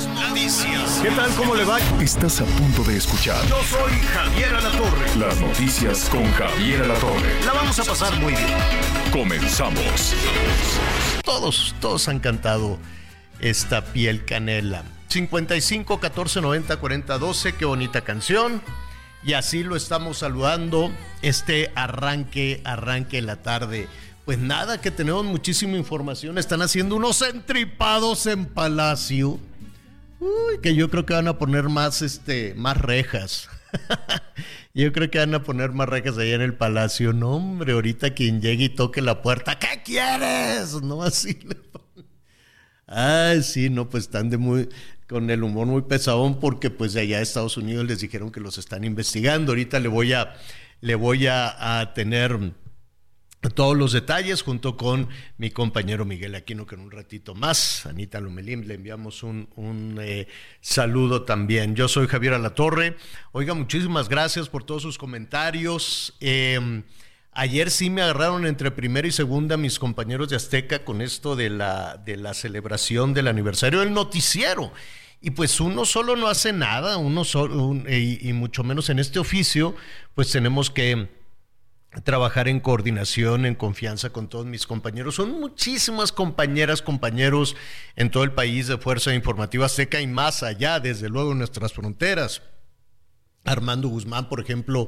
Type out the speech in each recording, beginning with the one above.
Las noticias. ¿Qué tal? ¿Cómo le va? Estás a punto de escuchar Yo soy Javier Alatorre. las noticias con Javier Alatorre. La vamos a pasar muy bien. Comenzamos. Todos, todos han cantado esta piel canela. 55 14 90 40 12, qué bonita canción. Y así lo estamos saludando este arranque, arranque de la tarde. Pues nada, que tenemos muchísima información. Están haciendo unos entripados en Palacio. Uy, que yo creo que van a poner más, este, más rejas. yo creo que van a poner más rejas allá en el palacio. No, hombre, ahorita quien llegue y toque la puerta, ¿qué quieres? No, así le. Ay, sí, no, pues están de muy, con el humor muy pesadón porque pues de allá de Estados Unidos les dijeron que los están investigando. Ahorita le voy a, le voy a tener todos los detalles junto con mi compañero Miguel Aquino, que en un ratito más, Anita Lomelín, le enviamos un, un, eh, saludo también. Yo soy Javier Alatorre. Oiga, muchísimas gracias por todos sus comentarios. Eh, ayer sí me agarraron entre primera y segunda mis compañeros de Azteca con esto de la, de la celebración del aniversario del noticiero. Y pues uno solo no hace nada, uno solo, y mucho menos en este oficio, pues tenemos que trabajar en coordinación, en confianza con todos mis compañeros. Son muchísimas compañeras, compañeros en todo el país de Fuerza Informativa Azteca y más allá, desde luego, en nuestras fronteras. Armando Guzmán, por ejemplo,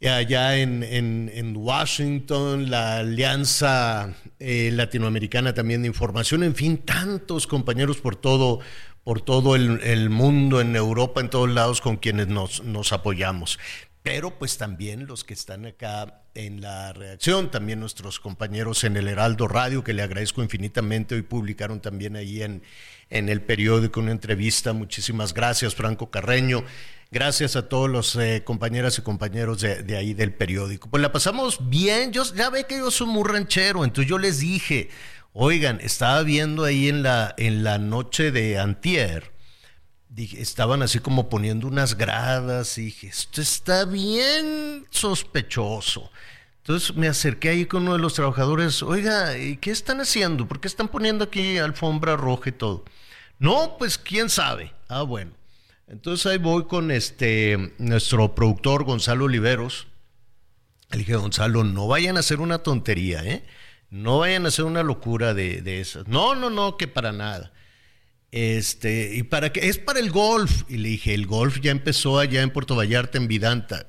allá en, en- en Washington, la Alianza eh, Latinoamericana también de Información, en fin, tantos compañeros por todo, por todo el, el mundo, en Europa, en todos lados con quienes nos, nos apoyamos. Pero pues también los que están acá en la redacción, también nuestros compañeros en el Heraldo Radio, que le agradezco infinitamente, hoy publicaron también ahí en, en el periódico una entrevista. Muchísimas gracias, Franco Carreño. Gracias a todos los eh, compañeras y compañeros de, de ahí del periódico. Pues la pasamos bien. Yo ya ve que yo soy muy ranchero, entonces yo les dije, oigan, estaba viendo ahí en la, en la noche de Antier, dije, estaban así como poniendo unas gradas y dije, esto está bien sospechoso. Entonces me acerqué ahí con uno de los trabajadores, oiga, ¿y qué están haciendo? ¿Por qué están poniendo aquí alfombra roja y todo? No, pues quién sabe. Ah, bueno. Entonces ahí voy con este nuestro productor Gonzalo Oliveros. Le dije, Gonzalo, no vayan a hacer una tontería, ¿eh? No vayan a hacer una locura de, de esas. No, no, no, que para nada. Este, y para qué, es para el golf. Y le dije, el golf ya empezó allá en Puerto Vallarta, en Vidanta.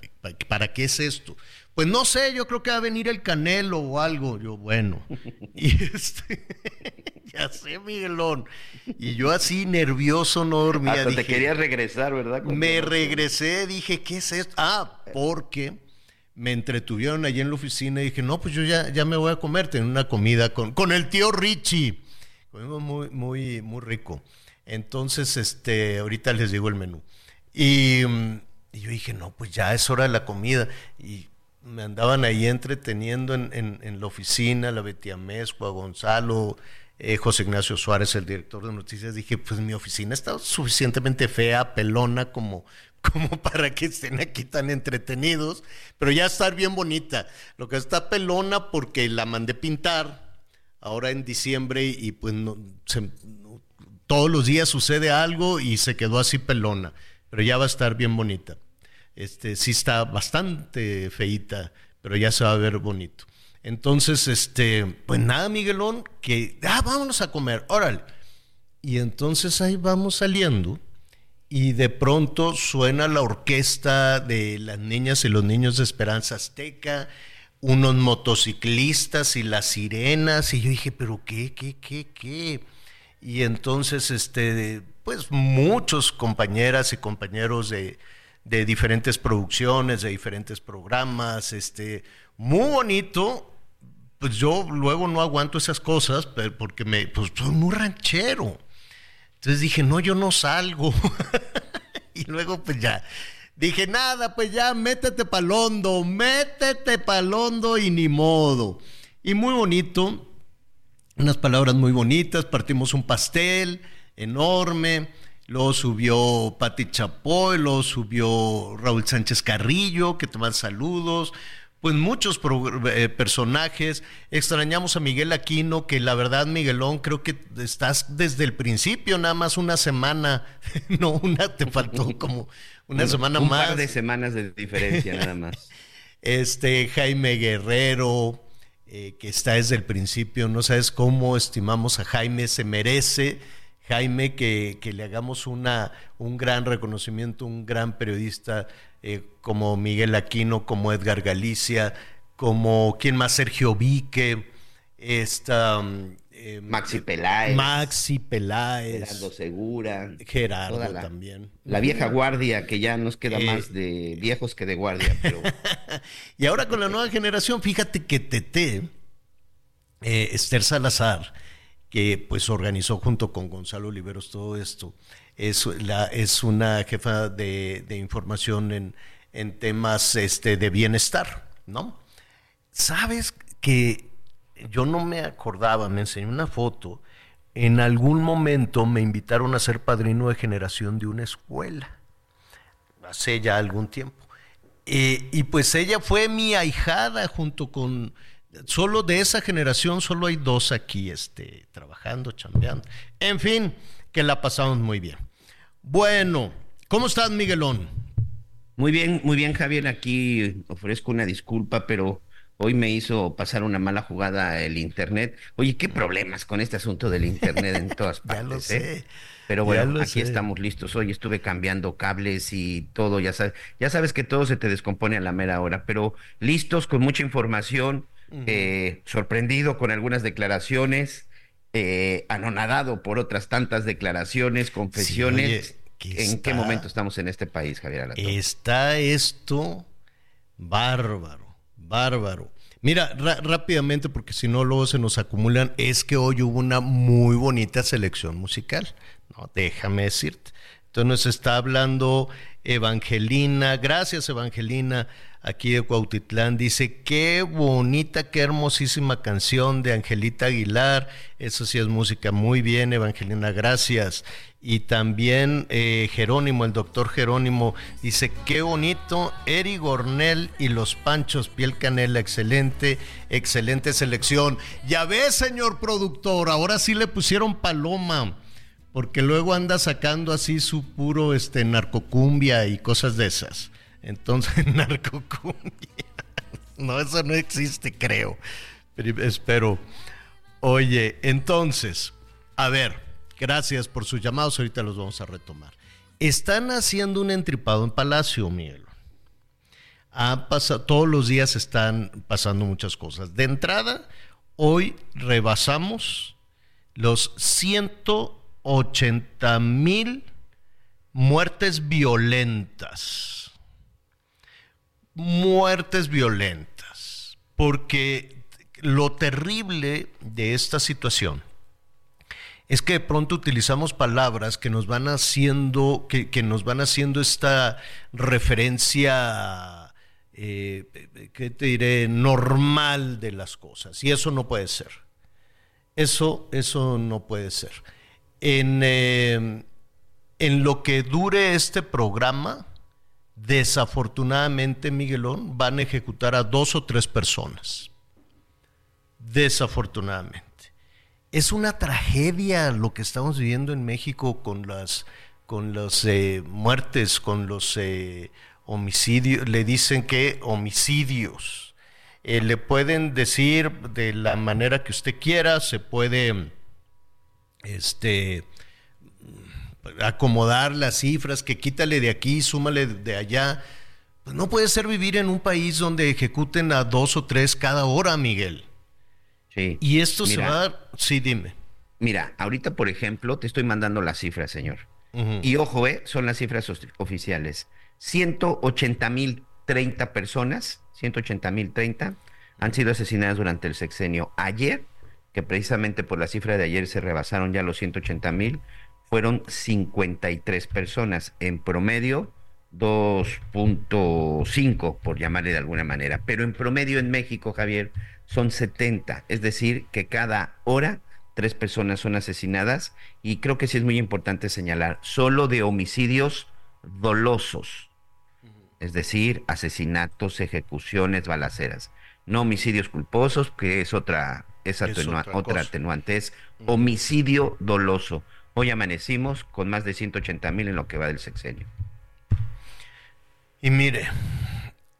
¿Para, qué es esto? Pues no sé, yo creo que va a venir el Canelo o algo. Yo, bueno. Y este, ya sé, Miguelón. Y yo así nervioso no dormía. Hasta te dije, querías regresar, ¿verdad? Me regresé, dije, ¿qué es esto? Ah, porque me entretuvieron allí en la oficina y dije, no, pues yo ya, ya me voy a comer, tener una comida con, con el tío Richie. Comimos muy, muy, muy rico. Entonces, este, ahorita les digo el menú. Y, mm, y yo dije, no, pues ya es hora de la comida. Y me andaban ahí entreteniendo en, en- en la oficina, la Betty Amezcua, Gonzalo, eh, José Ignacio Suárez, el director de noticias. Dije, pues mi oficina está suficientemente fea, pelona, como, como para que estén aquí tan entretenidos, pero ya estar bien bonita. Lo que está pelona porque la mandé pintar ahora en diciembre y pues todos los días sucede algo y se quedó así pelona, pero ya va a estar bien bonita. Este, sí está bastante feita, pero ya se va a ver bonito. Entonces, este, pues nada, Miguelón, que, ah, vámonos a comer, órale. Y entonces ahí vamos saliendo y de pronto suena la orquesta de las niñas y los niños de Esperanza Azteca, unos motociclistas y las sirenas, y yo dije, pero qué, qué, qué, qué. Y entonces, este, pues muchos compañeras y compañeros de, de diferentes producciones, de diferentes programas, este, muy bonito, pues yo luego no aguanto esas cosas porque me, pues soy muy ranchero. Entonces dije, no, yo no salgo. y luego pues ya, dije, nada, pues ya, métete palondo, métete palondo y ni modo. Y muy bonito, unas palabras muy bonitas, partimos un pastel enorme, luego subió Pati Chapoy, luego subió Raúl Sánchez Carrillo, que te manda saludos, pues muchos eh, personajes. Extrañamos a Miguel Aquino, que la verdad, Miguelón, creo que estás desde el principio, nada más una semana, no, una, te faltó como una semana más. Un par de semanas de diferencia, nada más. Este, Jaime Guerrero, eh, que está desde el principio, no sabes cómo estimamos a Jaime, se merece. Jaime, que, que le hagamos una, un gran reconocimiento, un gran periodista eh, como Miguel Aquino, como Edgar Galicia, como quién más, Sergio Vique, esta... Eh, Maxi Peláez. Maxi Peláez. Gerardo Segura. Gerardo también. La vieja guardia, que ya nos queda eh, más de viejos que de guardia. y ahora con la nueva generación, fíjate que Tete, Esther Salazar, que pues organizó junto con Gonzalo Oliveros todo esto, es, la, es una jefa de, información en, en, temas este, de bienestar, ¿no? Sabes que yo no me acordaba, me enseñó una foto, en algún momento me invitaron a ser padrino de generación de una escuela, hace ya algún tiempo. Eh, y pues ella fue mi ahijada junto con, solo de esa generación, solo hay dos aquí este, trabajando, chambeando. En fin, que la pasamos muy bien. Bueno, ¿cómo estás, Miguelón? Muy bien, muy bien, Javier. Aquí ofrezco una disculpa, pero hoy me hizo pasar una mala jugada el Internet. Oye, qué problemas con este asunto del Internet en todas partes. ya lo sé. ¿eh? Pero bueno, aquí estamos listos. Hoy estuve cambiando cables y todo, ya sabes, ya sabes que todo se te descompone a la mera hora, pero listos con mucha información, eh, sorprendido con algunas declaraciones eh, anonadado por otras tantas declaraciones, confesiones. ¿En qué momento estamos en este país, Javier Está esto bárbaro, bárbaro. Mira, rápidamente, porque si no luego se nos acumulan, es que hoy hubo una muy bonita selección musical, ¿no? Déjame decirte. Entonces nos está hablando Evangelina, gracias Evangelina, aquí de Cuautitlán, dice, qué bonita, qué hermosísima canción de Angelita Aguilar, eso sí es música, muy bien Evangelina, gracias. Y también eh, Jerónimo, el doctor Jerónimo, dice, qué bonito, Eri Gornel y los Panchos, piel canela, excelente, excelente selección. Ya ves, señor productor, ahora sí le pusieron paloma porque luego anda sacando así su puro este narcocumbia y cosas de esas. Entonces, narcocumbia. No, eso no existe, creo. Pero espero. Oye, entonces, a ver, gracias por sus llamados, ahorita los vamos a retomar. Están haciendo un entripado en Palacio, Miguel. Ha pasado, todos los días están pasando muchas cosas. De entrada, hoy rebasamos los 180 mil muertes violentas muertes violentas, porque lo terrible de esta situación es que de pronto utilizamos palabras que nos van haciendo, que, nos van haciendo esta referencia, eh, ¿qué te diré?, normal de las cosas. Y eso no puede ser. Eso, eso no puede ser. En, eh, en lo que dure este programa, Desafortunadamente, Miguelón, van a ejecutar a dos o tres personas. Desafortunadamente. Es una tragedia lo que estamos viviendo en México con las con las eh, muertes, con los eh, homicidios. Le dicen que homicidios. Eh, le pueden decir de la manera que usted quiera, se puede este, acomodar las cifras, que quítale de aquí, súmale de allá. Pues no puede ser vivir en un país donde ejecuten a dos o tres cada hora, Miguel. Sí. Y esto se va a... Sí, dime. Mira, ahorita, por ejemplo, te estoy mandando las cifras, señor. Y ojo, eh, son las cifras oficiales. 180 mil 30 personas, 180 mil 30 han sido asesinadas durante el sexenio. Ayer, que precisamente por la cifra de ayer se rebasaron ya los 180 mil, fueron 53 personas. En promedio, 2.5, por llamarle de alguna manera. Pero en promedio en México, Javier, son 70. Es decir, que cada hora tres personas son asesinadas. Y creo que sí es muy importante señalar, solo de homicidios dolosos. Es decir, asesinatos, ejecuciones, balaceras. No homicidios culposos, que es otra, es otra, otra atenuante, es homicidio doloso. Hoy amanecimos con más de 180 mil en lo que va del sexenio. Y mire,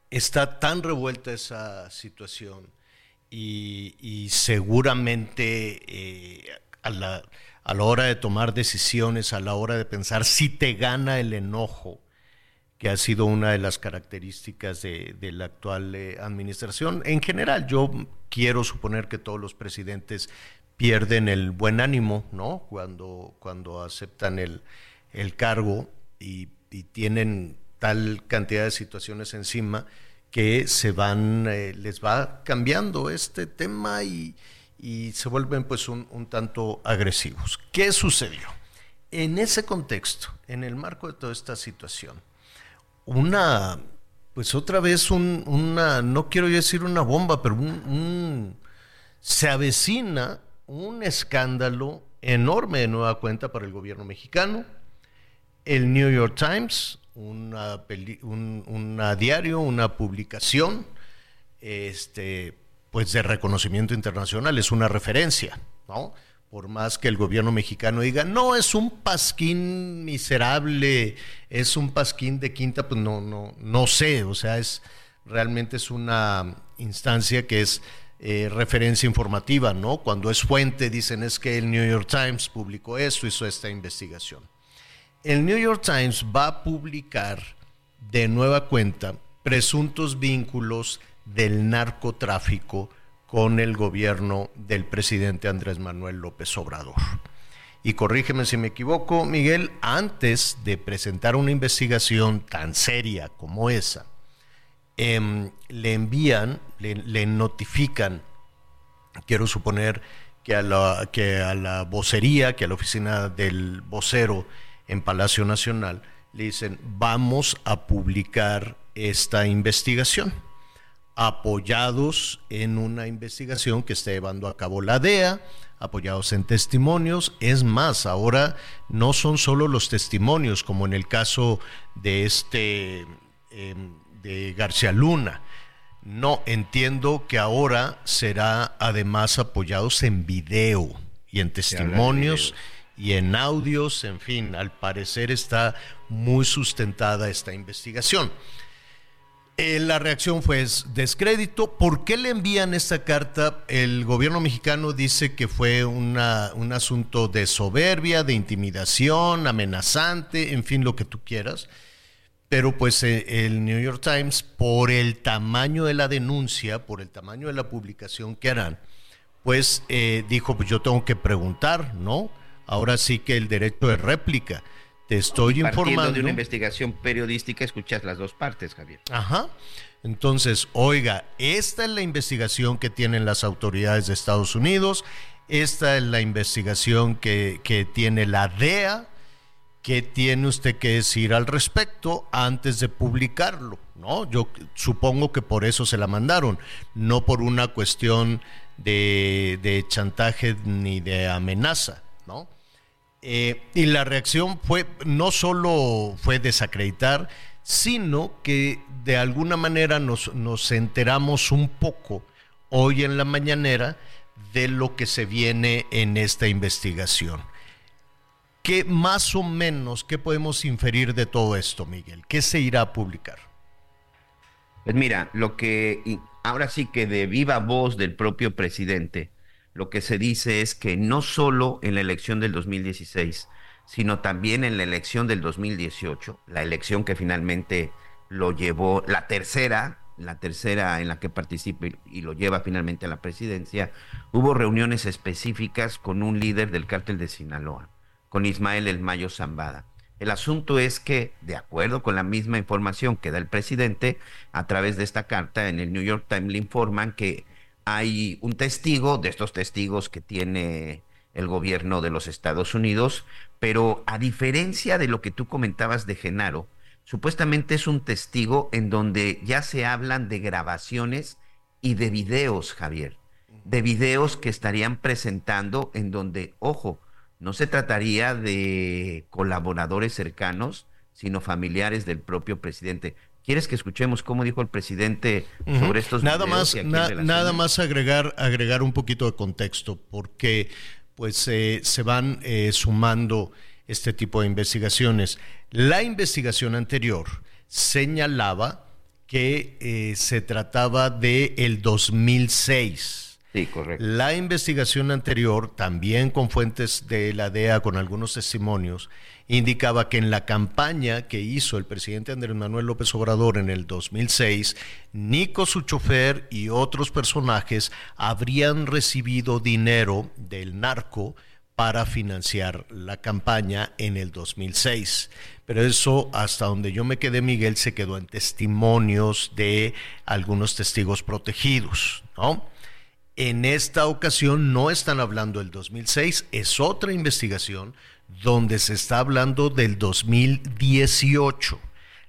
está tan revuelta esa situación y, seguramente eh, a, la, a la hora de tomar decisiones, a la hora de pensar, si te gana el enojo, que ha sido una de las características de, la actual eh, administración. En general, yo quiero suponer que todos los presidentes pierden el buen ánimo, ¿no? Cuando, cuando aceptan el, cargo y, tienen tal cantidad de situaciones encima que se van, eh, les va cambiando este tema y, se vuelven pues un, un, tanto agresivos. ¿Qué sucedió? En ese contexto, en el marco de toda esta situación, una, pues otra vez un, una, no quiero decir una bomba, pero un, se avecina un escándalo enorme de nueva cuenta para el gobierno mexicano. El New York Times, una, una diario, una publicación, este, pues de reconocimiento internacional, es una referencia, ¿no? Por más que el gobierno mexicano diga, no, es un pasquín miserable, es un pasquín de quinta, pues no, no, no sé, o sea, es realmente es una instancia que es eh, referencia informativa, ¿no? Cuando es fuente, dicen es que el New York Times publicó esto, hizo esta investigación. El New York Times va a publicar de nueva cuenta presuntos vínculos del narcotráfico con el gobierno del presidente Andrés Manuel López Obrador. Y corrígeme si me equivoco, Miguel, antes de presentar una investigación tan seria como esa, Em, le envían, le, notifican, quiero suponer que a, la, que a la vocería, que a la oficina del vocero en Palacio Nacional, le dicen, vamos a publicar esta investigación, apoyados en una investigación que está llevando a cabo la DEA, apoyados en testimonios. Es más, ahora no son solo los testimonios, como en el caso de este... Em, de García Luna. No, entiendo que ahora será además apoyados en video y en testimonios y en audios, en fin, al parecer está muy sustentada esta investigación. Eh, la reacción fue descrédito. ¿Por qué le envían esta carta? El gobierno mexicano dice que fue un asunto de soberbia, de intimidación, amenazante, en fin, lo que tú quieras. Pero pues eh, el New York Times, por el tamaño de la denuncia, por el tamaño de la publicación que harán, pues eh, dijo, pues yo tengo que preguntar, ¿no? Ahora sí que el derecho de réplica. Te estoy informando. de una investigación periodística, escuchas las dos partes, Javier. Ajá. Entonces, oiga, esta es la investigación que tienen las autoridades de Estados Unidos, esta es la investigación que, que tiene la DEA, ¿Qué tiene usted que decir al respecto antes de publicarlo? ¿No? Yo supongo que por eso se la mandaron, no por una cuestión de, chantaje ni de amenaza, ¿no? Eh, y la reacción fue, no solo fue desacreditar, sino que de alguna manera nos, nos enteramos un poco hoy en la mañanera de lo que se viene en esta investigación. ¿Qué más o menos, qué podemos inferir de todo esto, Miguel? ¿Qué se irá a publicar? Pues mira, lo que ahora sí que de viva voz del propio presidente, lo que se dice es que no solo en la elección del 2016, sino también en la elección del 2018, la elección que finalmente lo llevó, la tercera, la tercera en la que participa y lo lleva finalmente a la presidencia, hubo reuniones específicas con un líder del cártel de Sinaloa con Ismael El Mayo Zambada. El asunto es que, de acuerdo con la misma información que da el presidente, a través de esta carta en el New York Times le informan que hay un testigo, de estos testigos que tiene el gobierno de los Estados Unidos, pero a diferencia de lo que tú comentabas de Genaro, supuestamente es un testigo en donde ya se hablan de grabaciones y de videos, Javier, de videos que estarían presentando en donde, ojo, no se trataría de colaboradores cercanos, sino familiares del propio presidente. ¿Quieres que escuchemos cómo dijo el presidente sobre estos nada más nada más agregar agregar un poquito de contexto porque pues eh, se van eh, sumando este tipo de investigaciones. La investigación anterior señalaba que eh, se trataba de el 2006 Sí, correcto. La investigación anterior, también con fuentes de la DEA, con algunos testimonios, indicaba que en la campaña que hizo el presidente Andrés Manuel López Obrador en el 2006, Nico, su chofer y otros personajes habrían recibido dinero del narco para financiar la campaña en el 2006. Pero eso, hasta donde yo me quedé, Miguel, se quedó en testimonios de algunos testigos protegidos, ¿no? En esta ocasión no están hablando del 2006, es otra investigación donde se está hablando del 2018,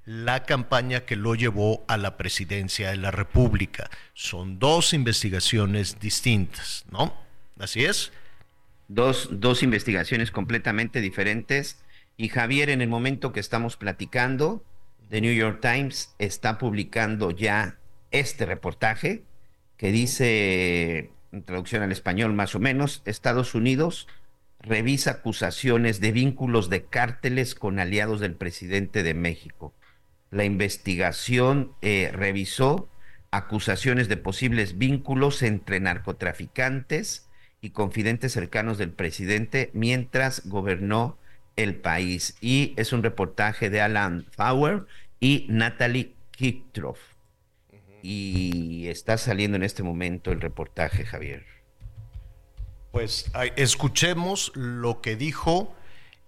la campaña que lo llevó a la presidencia de la República. Son dos investigaciones distintas, ¿no? Así es. Dos, dos investigaciones completamente diferentes. Y Javier, en el momento que estamos platicando, The New York Times está publicando ya este reportaje que dice, en traducción al español más o menos, Estados Unidos revisa acusaciones de vínculos de cárteles con aliados del presidente de México. La investigación eh, revisó acusaciones de posibles vínculos entre narcotraficantes y confidentes cercanos del presidente mientras gobernó el país. Y es un reportaje de Alan Fowler y Natalie Kicktroff y está saliendo en este momento el reportaje, Javier. Pues escuchemos lo que dijo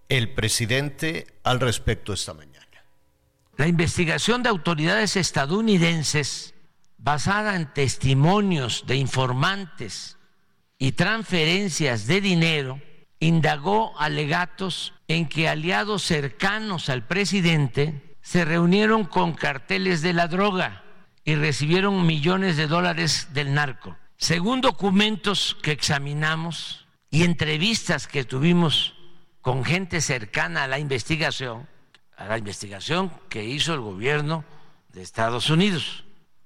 el presidente al respecto esta mañana. La investigación de autoridades estadounidenses basada en testimonios de informantes y transferencias de dinero indagó alegatos en que aliados cercanos al presidente se reunieron con carteles de la droga y recibieron millones de dólares del narco. Según documentos que examinamos y entrevistas que tuvimos con gente cercana a la investigación, a la investigación que hizo el gobierno de Estados Unidos,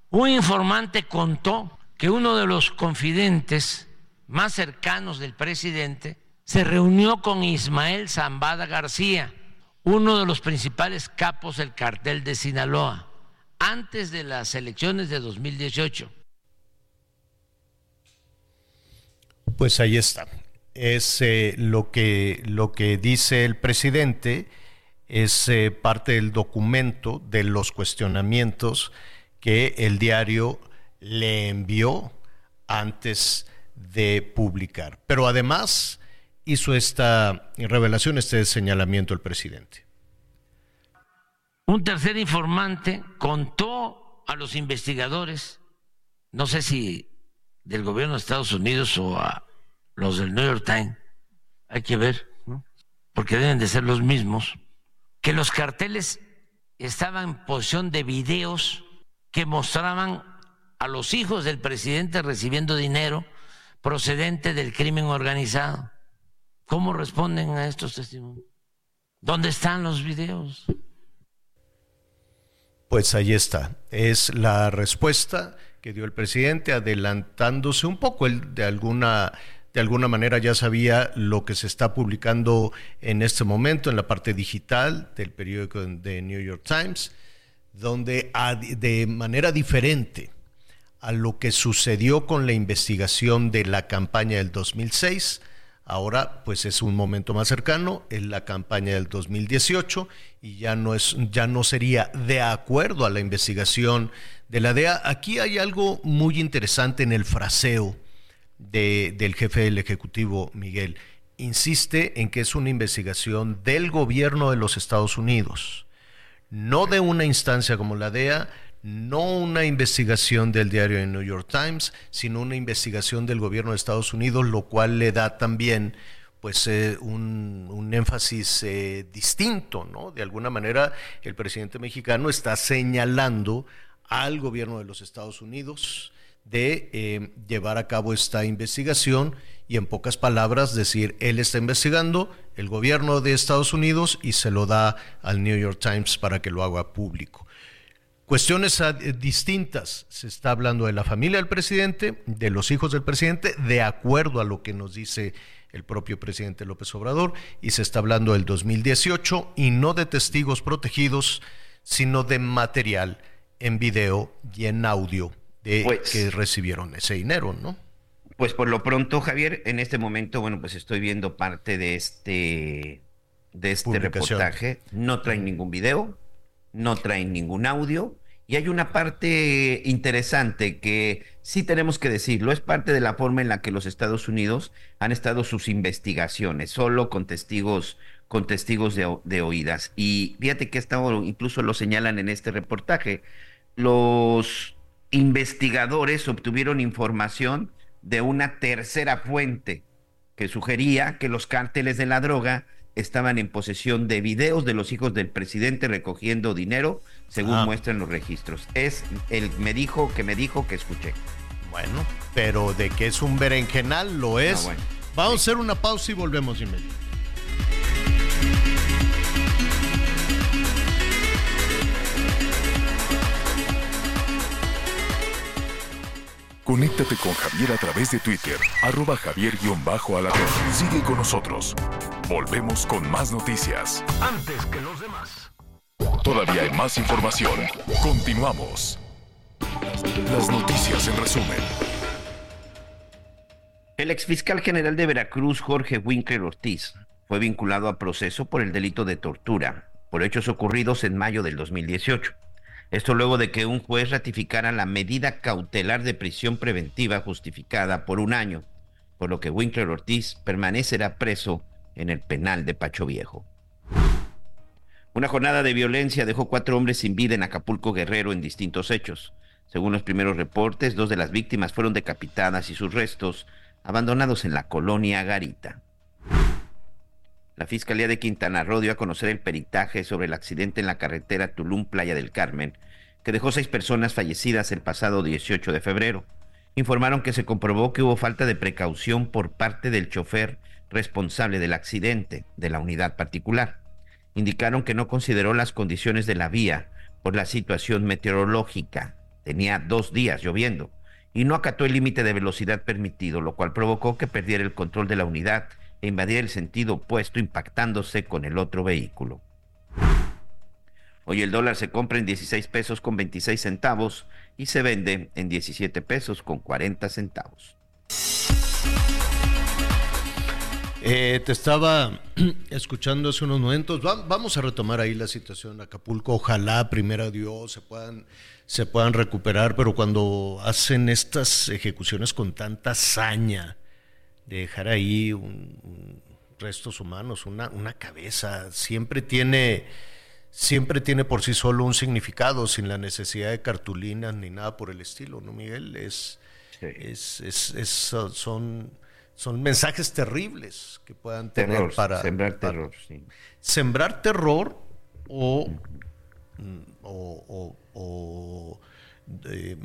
un informante contó que uno de los confidentes más cercanos del presidente se reunió con Ismael Zambada García, uno de los principales capos del cartel de Sinaloa antes de las elecciones de 2018. Pues ahí está. Es eh, lo, que, lo que dice el presidente, es eh, parte del documento de los cuestionamientos que el diario le envió antes de publicar. Pero además hizo esta revelación, este señalamiento el presidente. Un tercer informante contó a los investigadores, no sé si del gobierno de Estados Unidos o a los del New York Times, hay que ver, porque deben de ser los mismos, que los carteles estaban en posición de videos que mostraban a los hijos del presidente recibiendo dinero procedente del crimen organizado. ¿Cómo responden a estos testimonios? ¿Dónde están los videos? Pues ahí está, es la respuesta que dio el presidente adelantándose un poco, él de alguna de alguna manera ya sabía lo que se está publicando en este momento en la parte digital del periódico de New York Times, donde de manera diferente a lo que sucedió con la investigación de la campaña del 2006, Ahora, pues es un momento más cercano, en la campaña del 2018 y ya no es, ya no sería de acuerdo a la investigación de la DEA. Aquí hay algo muy interesante en el fraseo del jefe del ejecutivo Miguel. insiste en que es una investigación del gobierno de los Estados Unidos, no de una instancia como la DEA, no una investigación del diario de New York Times, sino una investigación del gobierno de Estados Unidos, lo cual le da también pues eh, un, énfasis eh, distinto, ¿no? De alguna manera el presidente mexicano está señalando al gobierno de los Estados Unidos de eh, llevar a cabo esta investigación y en pocas palabras decir, él está investigando el gobierno de Estados Unidos y se lo da al New York Times para que lo haga público. Cuestiones distintas. Se está hablando de la familia del presidente, de los hijos del presidente, de acuerdo a lo que nos dice el propio presidente López Obrador, y se está hablando del 2018 y no de testigos protegidos, sino de material en video y en audio de pues que recibieron ese dinero, ¿no? Pues por lo pronto, Javier, en este momento, bueno, pues estoy viendo parte de este de este reportaje. No traen ningún video, no traen ningún audio y hay una parte interesante que sí tenemos que decirlo, es parte de la forma en la que los Estados Unidos han estado sus investigaciones, solo con testigos, con testigos de, oídas. Y fíjate que estado, incluso lo señalan en este reportaje, los investigadores obtuvieron información de una tercera fuente que sugería que los cárteles de la droga estaban en posesión de videos de los hijos del presidente recogiendo dinero, según ah. muestran los registros. Es el me dijo que me dijo que escuché. Bueno, pero de que es un berenjenal lo es. Ah, Vamos a hacer una pausa y volvemos inmediatamente. Conéctate con Javier a través de Twitter, arroba javier la Sigue con nosotros. Volvemos con más noticias. Antes que los demás. Todavía hay más información. Continuamos. Las noticias en resumen. El exfiscal general de Veracruz, Jorge Winkler Ortiz, fue vinculado a proceso por el delito de tortura, por hechos ocurridos en mayo del 2018. Esto luego de que un juez ratificara la medida cautelar de prisión preventiva justificada por un año, por lo que Winkler Ortiz permanecerá preso en el penal de Pacho Viejo. Una jornada de violencia dejó cuatro hombres sin vida en Acapulco Guerrero en distintos hechos. Según los primeros reportes, dos de las víctimas fueron decapitadas y sus restos abandonados en la colonia Garita. La Fiscalía de Quintana Roo dio a conocer el peritaje sobre el accidente en la carretera Tulum-Playa del Carmen, que dejó seis personas fallecidas el pasado 18 de febrero. Informaron que se comprobó que hubo falta de precaución por parte del chofer responsable del accidente de la unidad particular. Indicaron que no consideró las condiciones de la vía por la situación meteorológica. Tenía dos días lloviendo y no acató el límite de velocidad permitido, lo cual provocó que perdiera el control de la unidad e invadir el sentido opuesto impactándose con el otro vehículo. Hoy el dólar se compra en 16 pesos con 26 centavos y se vende en 17 pesos con 40 centavos. Eh, te estaba escuchando hace unos momentos. vamos a retomar ahí la situación de Acapulco. Ojalá, primero Dios, se puedan, se puedan recuperar, pero cuando hacen estas ejecuciones con tanta saña, dejar ahí un, restos humanos, una, una, cabeza, siempre tiene, siempre tiene por sí solo un significado, sin la necesidad de cartulinas ni nada por el estilo, ¿no, Miguel? Es, es, es, son, son mensajes terribles que puedan tener para... Sembrar terror, sí. Sembrar terror o, o, o eh,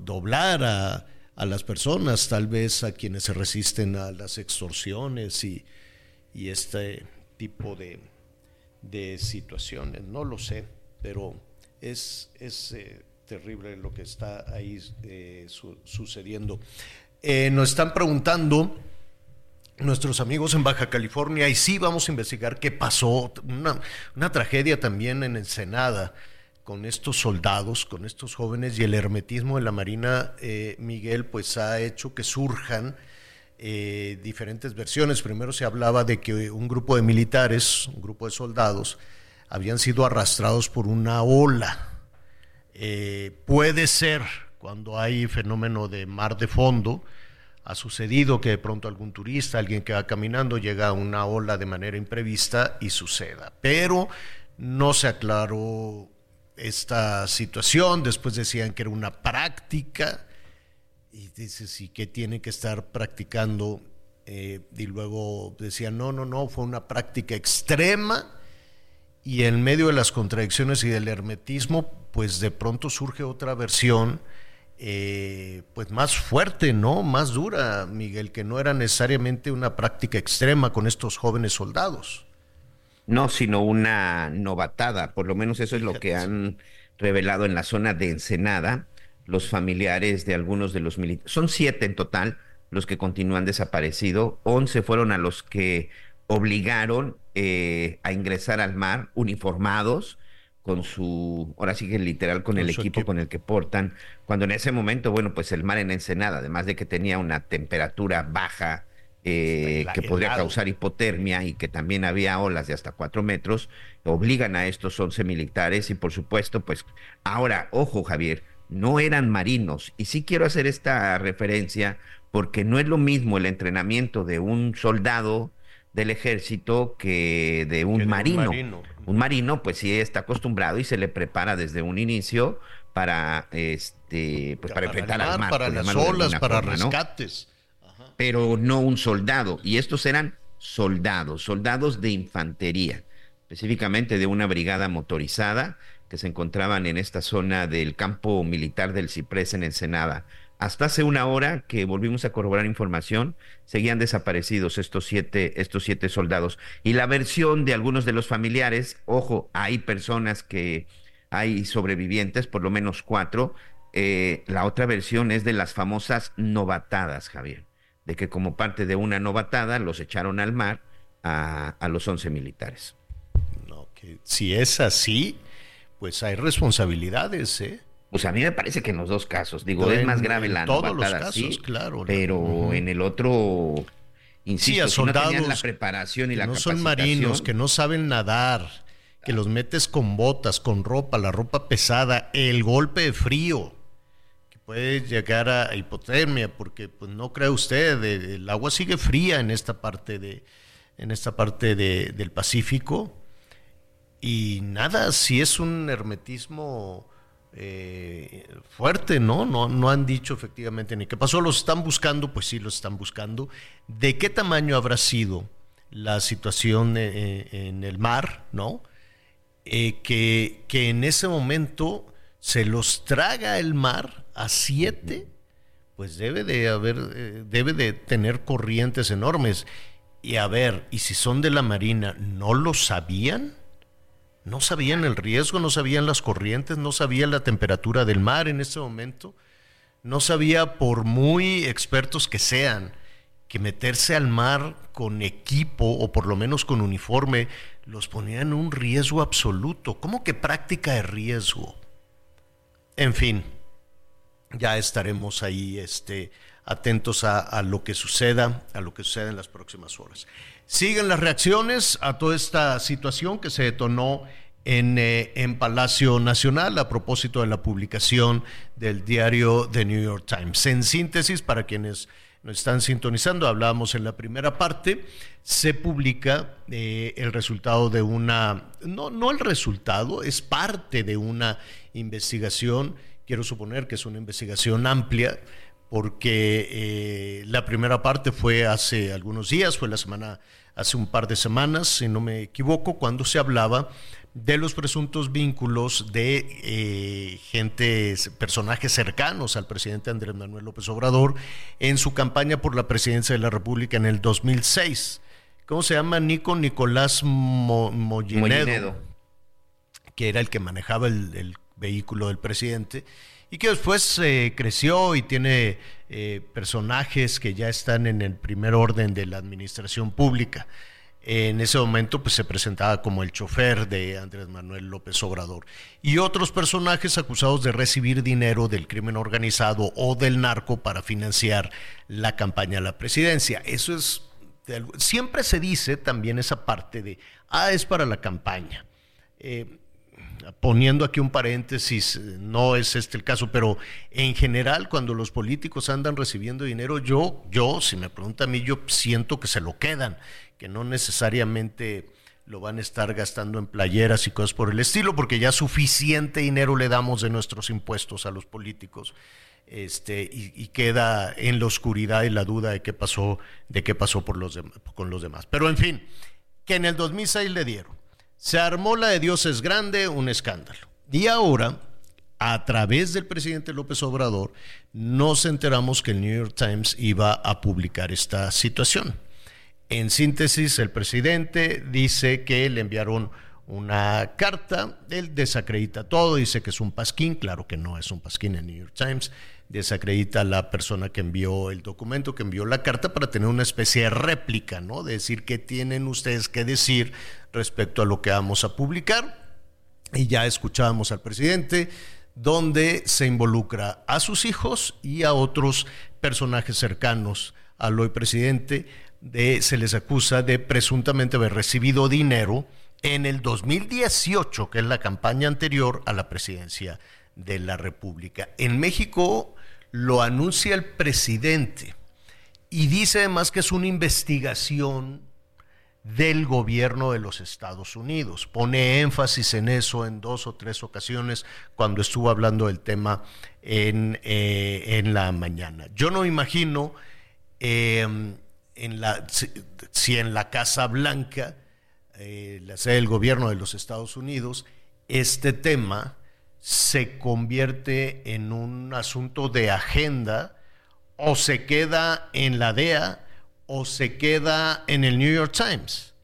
doblar a a las personas, tal vez a quienes se resisten a las extorsiones y, este tipo de, situaciones. No lo sé, pero es, es eh, terrible lo que está ahí eh, sucediendo. Eh, nos están preguntando nuestros amigos en Baja California y sí vamos a investigar qué pasó. Una, una tragedia también en Ensenada con estos soldados, con estos jóvenes y el hermetismo de la Marina, eh, Miguel, pues ha hecho que surjan eh, diferentes versiones. Primero se hablaba de que un grupo de militares, un grupo de soldados, habían sido arrastrados por una ola. Eh, puede ser, cuando hay fenómeno de mar de fondo, ha sucedido que de pronto algún turista, alguien que va caminando, llega a una ola de manera imprevista y suceda. Pero no se aclaró esta situación, después decían que era una práctica, y dices, ¿y qué tiene que estar practicando? Eh, y luego decían, no, no, no, fue una práctica extrema, y en medio de las contradicciones y del hermetismo, pues de pronto surge otra versión eh, pues más fuerte, ¿no? Más dura, Miguel, que no era necesariamente una práctica extrema con estos jóvenes soldados. No, sino una novatada, por lo menos eso es lo que han revelado en la zona de Ensenada. Los familiares de algunos de los militares. Son siete en total los que continúan desaparecidos, once fueron a los que obligaron eh, a ingresar al mar uniformados, con su, ahora sí que literal con, el equipo, con el que portan, cuando en ese momento, bueno, pues el mar en Ensenada, además de que tenía una temperatura baja eh, que podría causar hipotermia y que también había olas de hasta cuatro metros, obligan a estos once militares y por supuesto, pues ahora, ojo Javier, no eran marinos y sí quiero hacer esta referencia porque no es lo mismo el entrenamiento de un soldado del ejército que de un, marino. un marino. pues sí está acostumbrado y se le prepara desde un inicio para este pues para, enfrentar al mar, para las olas, para rescates. Pero no un soldado. Y estos eran soldados, soldados de infantería, específicamente de una brigada motorizada que se encontraban en esta zona del campo militar del Ciprés en Ensenada. Hasta hace una hora que volvimos a corroborar información, seguían desaparecidos estos siete, estos siete soldados. Y la versión de algunos de los familiares, ojo, hay personas que hay sobrevivientes, por lo menos cuatro. Eh, la otra versión es de las famosas novatadas, Javier, de que como parte de una novatada los echaron al mar a, los once militares. No, que si es así, pues hay responsabilidades, ¿eh? Pues a mí me parece que en los dos casos, digo, es más grave la todos los casos, claro. Pero en el otro, insisto, sí, soldados no la preparación y la no son marinos, que no saben nadar, que los metes con botas, con ropa, la ropa pesada, el golpe de frío, que puede llegar a hipotermia, porque pues no cree usted, el agua sigue fría en esta parte de, en esta parte de, del Pacífico. Y nada, si es un hermetismo eh, fuerte, ¿no? ¿no? No han dicho efectivamente ni qué pasó. Los están buscando, pues sí, los están buscando. ¿De qué tamaño habrá sido la situación eh, eh, en el mar, ¿no? que, que en ese momento se los traga el mar a siete, pues debe de haber, debe de tener corrientes enormes. Y a ver, ¿y si son de la Marina, no lo sabían? No sabían el riesgo, no sabían las corrientes, no sabían la temperatura del mar en ese momento. No sabía, por muy expertos que sean, que meterse al mar con equipo o por lo menos con uniforme los ponía en un riesgo absoluto. ¿Cómo que práctica de riesgo? En fin, ya estaremos ahí este, atentos a, lo que suceda, a lo que suceda en las próximas horas. Siguen las reacciones a toda esta situación que se detonó en, eh, en, Palacio Nacional a propósito de la publicación del diario The New York Times. En síntesis, para quienes nos están sintonizando, hablábamos en la primera parte, se publica eh, el resultado de una, no, no el resultado, es parte de una investigación, quiero suponer que es una investigación amplia, porque eh, la primera parte fue hace algunos días, fue la semana, hace un par de semanas, si no me equivoco, cuando se hablaba de los presuntos vínculos de eh, gente, personajes cercanos al presidente Andrés Manuel López Obrador en su campaña por la presidencia de la República en el 2006. ¿Cómo se llama? Nico Nicolás Mollinedo, que era el que manejaba el vehículo del presidente y que después eh, creció y tiene eh, personajes que ya están en el primer orden de la administración pública. En ese momento pues, se presentaba como el chofer de Andrés Manuel López Obrador. Y otros personajes acusados de recibir dinero del crimen organizado o del narco para financiar la campaña a la presidencia. Eso es, siempre se dice también esa parte de, ah, es para la campaña. Eh, poniendo aquí un paréntesis, no es este el caso, pero en general cuando los políticos andan recibiendo dinero, yo, yo, si me pregunta a mí, yo siento que se lo quedan, que no necesariamente lo van a estar gastando en playeras y cosas por el estilo, porque ya suficiente dinero le damos de nuestros impuestos a los políticos. Este, y, queda en la oscuridad y la duda de qué pasó, de qué pasó con los demás. Pero en fin, que en el 2006 le dieron. Se armó la de Dios es grande, un escándalo. Y ahora, a través del presidente López Obrador, nos enteramos que el New York Times iba a publicar esta situación. En síntesis, el presidente dice que le enviaron una carta, él desacredita todo, dice que es un pasquín, claro que no es un pasquín en New York Times, desacredita a la persona que envió el documento, que envió la carta para tener una especie de réplica, ¿no? De decir qué tienen ustedes que decir respecto a lo que vamos a publicar. Y ya escuchábamos al presidente, donde se involucra a sus hijos y a otros personajes cercanos al hoy presidente. De, se les acusa de presuntamente haber recibido dinero en el 2018, que es la campaña anterior a la presidencia de la República. En México lo anuncia el presidente y dice además que es una investigación del gobierno de los Estados Unidos. Pone énfasis en eso en dos o tres ocasiones cuando estuvo hablando del tema en, eh, la mañana. Yo no imagino em, en la, si, en la Casa Blanca, eh, la sede del gobierno de los Estados Unidos, este tema se convierte en un asunto de agenda o se queda en la DEA o se queda en el New York Times.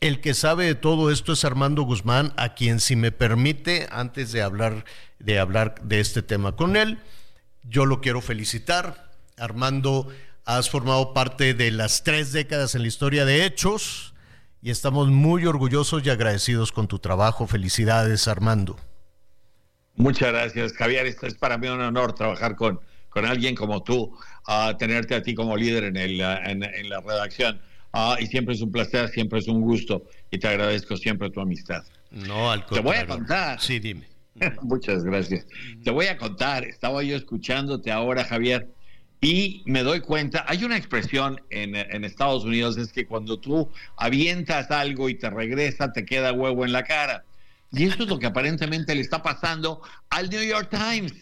El que sabe de todo esto es Armando Guzmán, a quien si me permite, antes de hablar de hablar de este tema con él, yo lo quiero felicitar. Armando, has formado parte de las tres décadas en la historia de Hechos y estamos muy orgullosos y agradecidos con tu trabajo. Felicidades, Armando. Muchas gracias, Javier. Esto es para mí un honor trabajar con, con alguien como tú, a tenerte a ti como líder en, el, en, la redacción. Ah, y siempre es un placer, siempre es un gusto y te agradezco siempre tu amistad. No, al contrario. Te voy a contar. Sí, dime. Muchas gracias. Te voy a contar, estaba yo escuchándote ahora, Javier, y me doy cuenta, hay una expresión en, en, Estados Unidos, es que cuando tú avientas algo y te regresa, te queda huevo en la cara. Y eso es lo que aparentemente le está pasando al New York Times,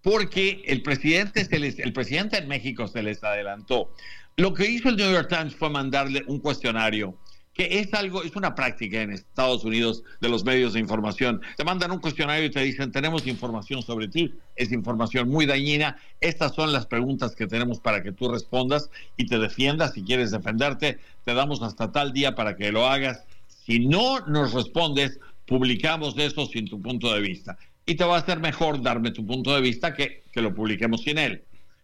porque el presidente, se les, el presidente en México se les adelantó. Lo que hizo el New York Times fue mandarle un cuestionario que es algo, es una práctica en Estados Unidos de los medios de información. Te mandan un cuestionario y te dicen, tenemos información sobre ti, es información muy dañina, estas son las preguntas que tenemos para que tú respondas y te defiendas, si quieres defenderte, te damos hasta tal día para que lo hagas. Si no nos respondes, publicamos eso sin tu punto de vista. Y te va a ser mejor darme tu punto de vista que, que lo publiquemos sin él.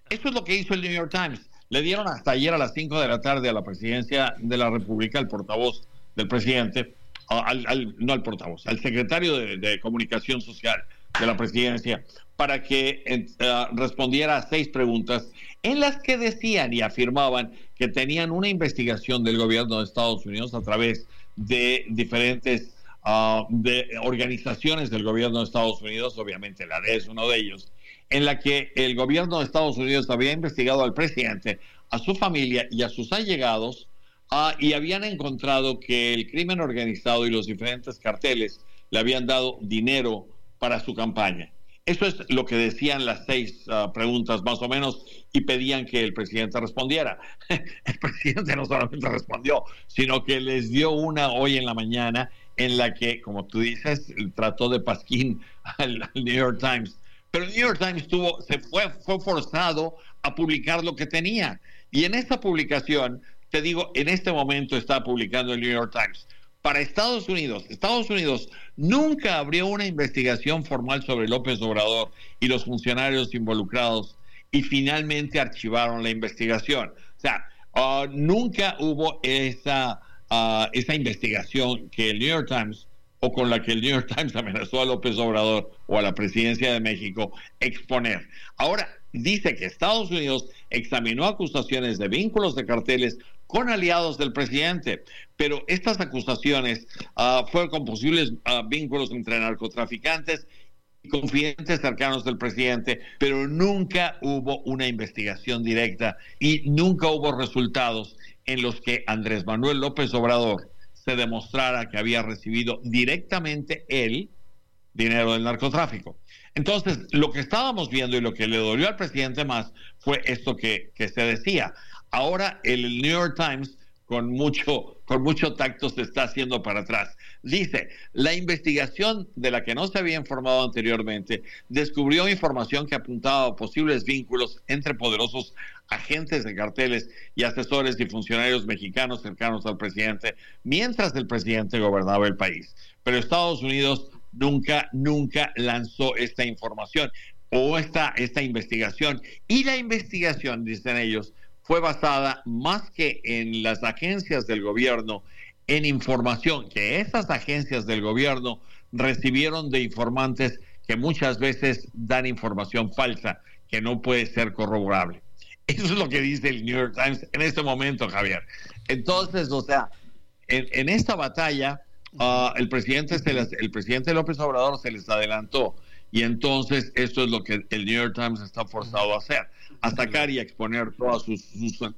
Eso es lo que hizo el New York Times. Le dieron hasta ayer a las 5 de la tarde a la presidencia de la República, el portavoz del presidente, al, no al portavoz, al secretario de, Comunicación Social de la presidencia, para que eh, respondiera a seis preguntas en las que decían y afirmaban que tenían una investigación del gobierno de Estados Unidos a través de diferentes Ah, de organizaciones del gobierno de Estados Unidos, obviamente la DE es uno de ellos, en la que el gobierno de Estados Unidos había investigado al presidente, a su familia y a sus allegados ah, y habían encontrado que el crimen organizado y los diferentes carteles le habían dado dinero para su campaña. Eso es lo que decían las seis ah, preguntas más o menos y pedían que el presidente respondiera. el presidente no solamente respondió, sino que les dio una hoy en la mañana en la que, como tú dices, trató de pasquín al, New York Times. Pero el New York Times tuvo, se fue, fue forzado a publicar lo que tenía. Y en esta publicación, te digo, en este momento está publicando el New York Times. Para Estados Unidos, Estados Unidos nunca abrió una investigación formal sobre López Obrador y los funcionarios involucrados y finalmente archivaron la investigación. O sea, ah, nunca hubo esa a esa investigación que el New York Times o con la que el New York Times amenazó a López Obrador o a la presidencia de México exponer. Ahora, dice que Estados Unidos examinó acusaciones de vínculos de carteles con aliados del presidente. Pero estas acusaciones uh, fueron con posibles uh, vínculos entre narcotraficantes y confidentes cercanos del presidente, pero nunca hubo una investigación directa y nunca hubo resultados en los que Andrés Manuel López Obrador se demostrara que había recibido directamente él dinero del narcotráfico. Entonces, lo que estábamos viendo y lo que le dolió al presidente más fue esto que, que se decía. Ahora el New York Times con mucho, con mucho tacto se está haciendo para atrás. Dice, la investigación de la que no se había informado anteriormente descubrió información que apuntaba a posibles vínculos entre poderosos agentes de carteles y asesores y funcionarios mexicanos cercanos al presidente mientras el presidente gobernaba el país. Pero Estados Unidos nunca, nunca lanzó esta información o esta, esta investigación. Y la investigación, dicen ellos, fue basada más que en las agencias del gobierno, en información que esas agencias del gobierno recibieron de informantes que muchas veces dan información falsa que no puede ser corroborable. Eso es lo que dice el New York Times en este momento, Javier. Entonces, o sea, en, esta batalla, uh, el, presidente el presidente López Obrador se les adelantó y entonces esto es lo que el New York Times está forzado a hacer atacar y exponer todas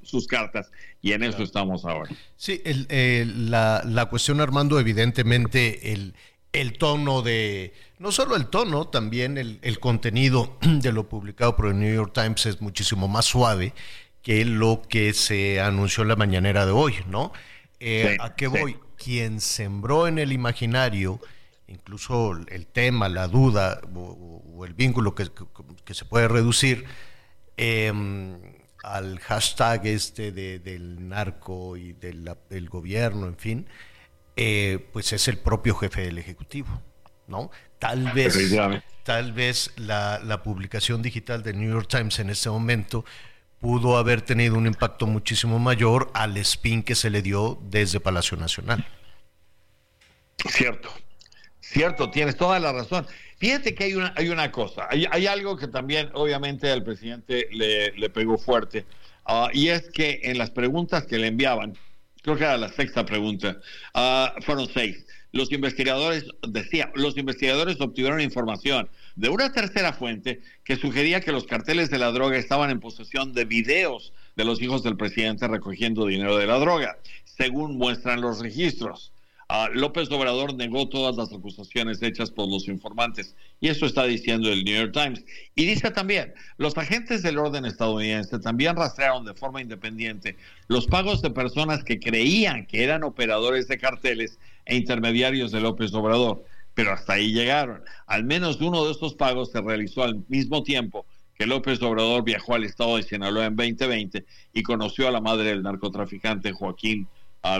sus, cartas. Y en eso estamos ahora. Sí, la, la, cuestión, Armando, evidentemente, el, el tono de, no solo el tono, también el, el, contenido de lo publicado por el New York Times es muchísimo más suave que lo que se anunció en la mañanera de hoy, ¿no? Eh, ¿A qué voy? Quien sembró en el imaginario, incluso el tema, la duda o, el vínculo que, que, se puede reducir, Em, al hashtag este del narco y del, gobierno, en fin, eh, pues es el propio jefe del Ejecutivo, ¿no? Tal vez, tal vez la, la, publicación digital del New York Times en este momento pudo haber tenido un impacto muchísimo mayor al spin que se le dio desde Palacio Nacional. Cierto, cierto, tienes toda la razón. Fíjate que hay una, hay una cosa, hay, algo que también obviamente al presidente le, pegó fuerte, ah, y es que en las preguntas que le enviaban, creo que era la sexta pregunta, ah, fueron seis. Los investigadores, decía, los investigadores obtuvieron información de una tercera fuente que sugería que los carteles de la droga estaban en posesión de videos de los hijos del presidente recogiendo dinero de la droga, según muestran los registros. López Obrador negó todas las acusaciones hechas por los informantes y eso está diciendo el New York Times. Y dice también, los agentes del orden estadounidense también rastrearon de forma independiente los pagos de personas que creían que eran operadores de carteles e intermediarios de López Obrador, pero hasta ahí llegaron. Al menos uno de estos pagos se realizó al mismo tiempo que López Obrador viajó al estado de Sinaloa en 2020 y conoció a la madre del narcotraficante Joaquín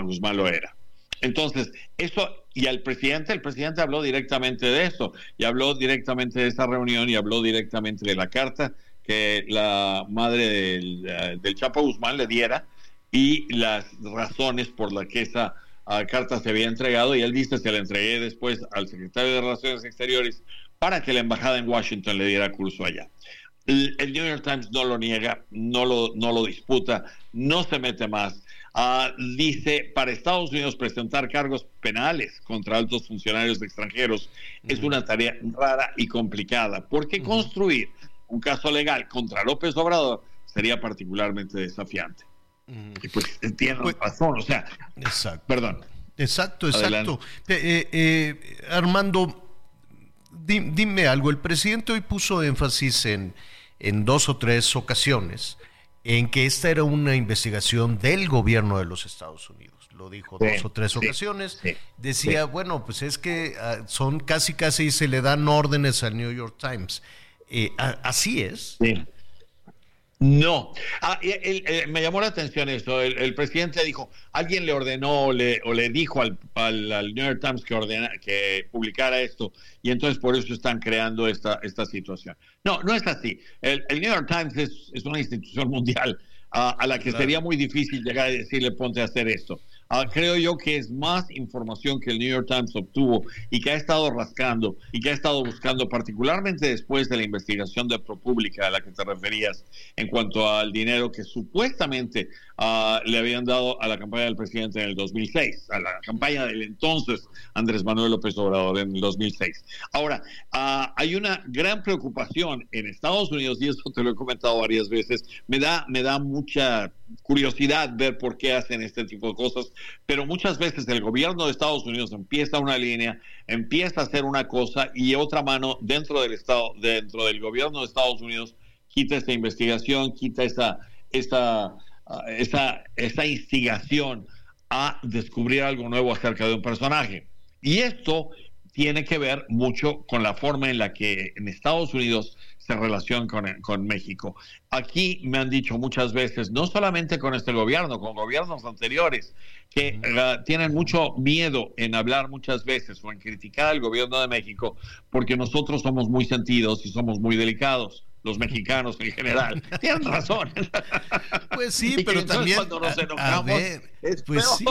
Guzmán Loera. Entonces, eso, y al presidente, el presidente habló directamente de eso, y habló directamente de esa reunión, y habló directamente de la carta que la madre del, eh, del Chapo Guzmán le diera, y las razones por las que esa ah, carta se había entregado, y él dice, se la entregué después al secretario de Relaciones Exteriores para que la embajada en Washington le diera curso allá. El, el New York Times no lo niega, no lo, no lo disputa, no se mete más. Ah, dice, para Estados Unidos presentar cargos penales contra altos funcionarios extranjeros es una tarea rara y complicada, porque construir un caso legal contra López Obrador sería particularmente desafiante. Y pues tiene pues, razón, o sea, exacto. perdón. Exacto, exacto. Eh, eh, Armando, dime algo, el presidente hoy puso énfasis en, en dos o tres ocasiones en que esta era una investigación del gobierno de los Estados Unidos. Lo dijo dos o tres ocasiones. Decía, bueno, pues es que ah, son casi, casi se le dan órdenes al New York Times. Eh, así es. No, ah, me llamó la atención eso. El, presidente dijo, alguien le ordenó o le, dijo al, al, New York Times que, ordena, que publicara esto y entonces por eso están creando esta, esta situación. No, no es así. El, New York Times es, una institución mundial a la que sería muy difícil llegar a decirle ponte a hacer esto. Ah, creo yo que es más información que el New York Times obtuvo y que ha estado rascando y que ha estado buscando, particularmente después de la investigación de ProPublica a la que te referías, en cuanto al dinero que supuestamente ah, le habían dado a la campaña del presidente en el 2006, a la campaña del entonces Andrés Manuel López Obrador en el 2006. Ahora, ah, hay una gran preocupación en Estados Unidos, y eso te lo he comentado varias veces, me da, me da mucha curiosidad ver por qué hacen este tipo de cosas, pero muchas veces el gobierno de Estados Unidos empieza una línea, empieza a hacer una cosa y otra mano dentro del Estado, dentro del gobierno de Estados Unidos quita esta investigación, quita esa, ah, esa, esa instigación a descubrir algo nuevo acerca de un personaje. Y esto tiene que ver mucho con la forma en la que en Estados Unidos se relaciona con, con, México. Aquí me han dicho muchas veces, no solamente con este gobierno, con gobiernos anteriores, que eh, tienen mucho miedo en hablar muchas veces o en criticar al gobierno de México, porque nosotros somos muy sentidos y somos muy delicados los mexicanos en general. Tienen razón. Pues sí, pero también. Cuando nos enojamos, pues sí.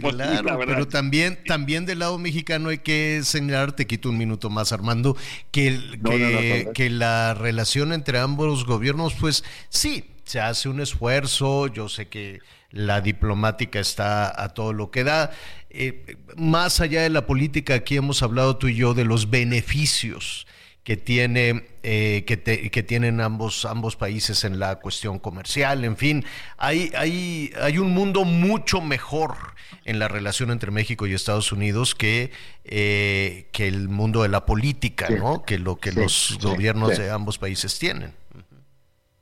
Pues claro, pero también, también del lado mexicano hay que señalar, te quito un minuto más, Armando, que, que, que la relación entre ambos gobiernos, pues sí, se hace un esfuerzo. Yo sé que la diplomática está a todo lo que da. Eh, más allá de la política, aquí hemos hablado tú y yo de los beneficios que tiene eh, que, que, tienen ambos ambos países en la cuestión comercial en fin hay hay hay un mundo mucho mejor en la relación entre México y Estados Unidos que eh, que el mundo de la política no que lo que los gobiernos de ambos países tienen.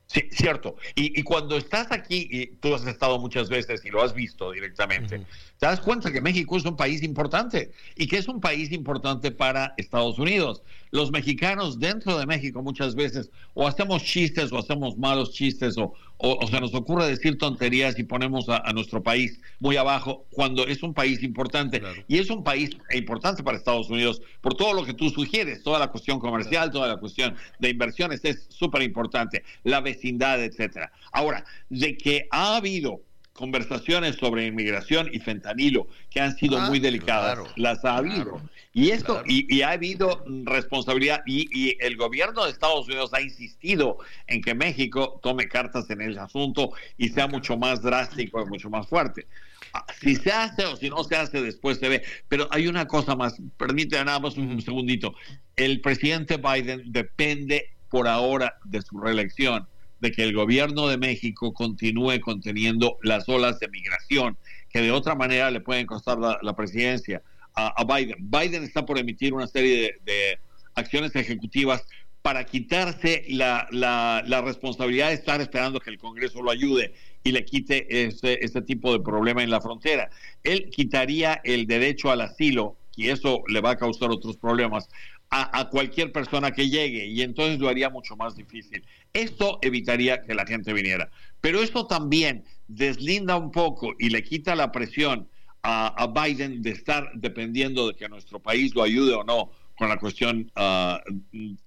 Sí, cierto. Y, cuando estás aquí, y tú has estado muchas veces y lo has visto directamente, te das cuenta que México es un país importante y que es un país importante para Estados Unidos los mexicanos dentro de México muchas veces o hacemos chistes o hacemos malos chistes o, o, se nos ocurre decir tonterías y ponemos a, nuestro país muy abajo cuando es un país importante. Y es un país importante para Estados Unidos por todo lo que tú sugieres, toda la cuestión comercial, toda la cuestión de inversiones es súper importante, la vecindad, etcétera. Ahora, de que ha habido conversaciones sobre inmigración y fentanilo que han sido ah, muy delicadas, las ha habido. Y esto, y, ha habido responsabilidad, y, el gobierno de Estados Unidos ha insistido en que México tome cartas en el asunto y sea mucho más drástico y mucho más fuerte. Ah, si se hace o si no se hace, después se ve. Pero hay una cosa más, permíteme nada más un segundito. El presidente Biden depende por ahora de su reelección, de que el gobierno de México continúe conteniendo las olas de migración, que de otra manera le pueden costar la presidencia a, Biden. Biden está por emitir una serie de, acciones ejecutivas para quitarse la, la, responsabilidad de estar esperando que el Congreso lo ayude y le quite este, este tipo de problema en la frontera. Él quitaría el derecho al asilo y eso le va a causar otros problemas a, a, cualquier persona que llegue y entonces lo haría mucho más difícil. Esto evitaría que la gente viniera. Pero esto también deslinda un poco y le quita la presión a, Biden de estar dependiendo de que nuestro país lo ayude o no con la cuestión uh,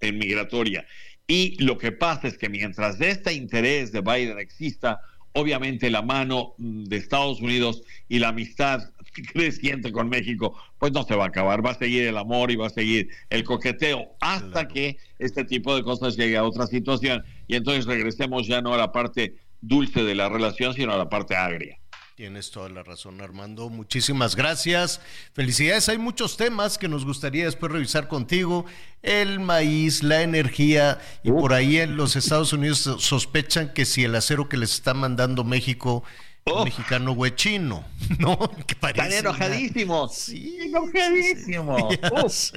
migratoria. Y lo que pasa es que mientras este interés de Biden exista, obviamente la mano mm, de Estados Unidos y la amistad creciente con México, pues no se va a acabar, va a seguir el amor y va a seguir el coqueteo hasta que este tipo de cosas llegue a otra situación y entonces regresemos ya no a la parte dulce de la relación, sino a la parte agria. Tienes toda la razón, Armando. Muchísimas gracias. Felicidades. Hay muchos temas que nos gustaría después revisar contigo. El maíz, la energía y por ahí en los Estados Unidos sospechan que si el acero que les está mandando México Oh. mexicano huechino, ¿no? Que Están enojadísimos. Sí, enojadísimos.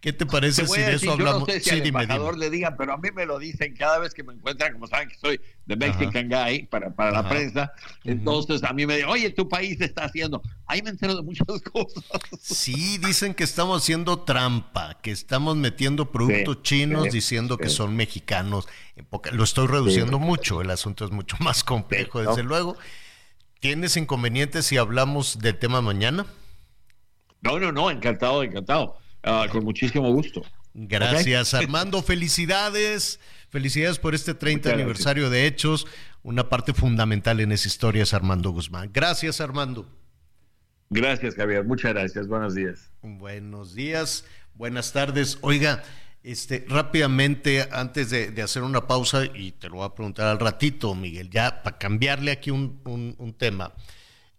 ¿Qué te parece si de eso hablamos? Yo no sé si al embajador le digan, pero a mí me lo dicen cada vez que me encuentran, como saben que soy de Mexican Guy para, para la prensa. Entonces a mí me dicen, oye, tu país está haciendo. Ahí me entero de muchas cosas. Sí, dicen que estamos haciendo trampa, que estamos metiendo productos chinos diciendo que son mexicanos. Lo estoy reduciendo mucho, el asunto es mucho más complejo, desde luego. ¿Tienes inconvenientes si hablamos del tema mañana? No, no, no, encantado, encantado. Ah, con muchísimo gusto. Gracias, Armando. Felicidades. Felicidades por este 30 aniversario de Hechos. Una parte fundamental en esa historia es Armando Guzmán. Gracias, Armando. Gracias, Javier. Muchas gracias. Buenos días. Buenos días. Buenas tardes. Oiga, Este, rápidamente, antes de, hacer una pausa, y te lo voy a preguntar al ratito, Miguel, ya para cambiarle aquí un, tema.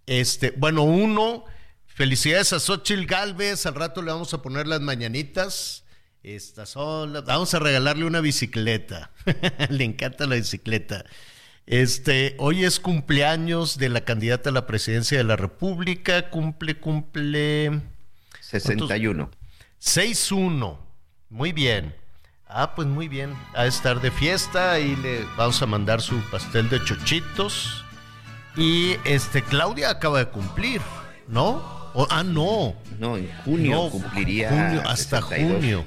Este, bueno, uno, felicidades a Xochil Galvez, al rato le vamos a poner las mañanitas. Estas son vamos a regalarle una bicicleta. le encanta la bicicleta. Este, hoy es cumpleaños de la candidata a la presidencia de la República. Cumple, cumple. 61. 6-1. Muy bien. Ah, pues muy bien. A estar de fiesta y le vamos a mandar su pastel de chochitos. Y este, Claudia acaba de cumplir, ¿no? ah, no. No, en junio cumpliría. Junio, hasta junio.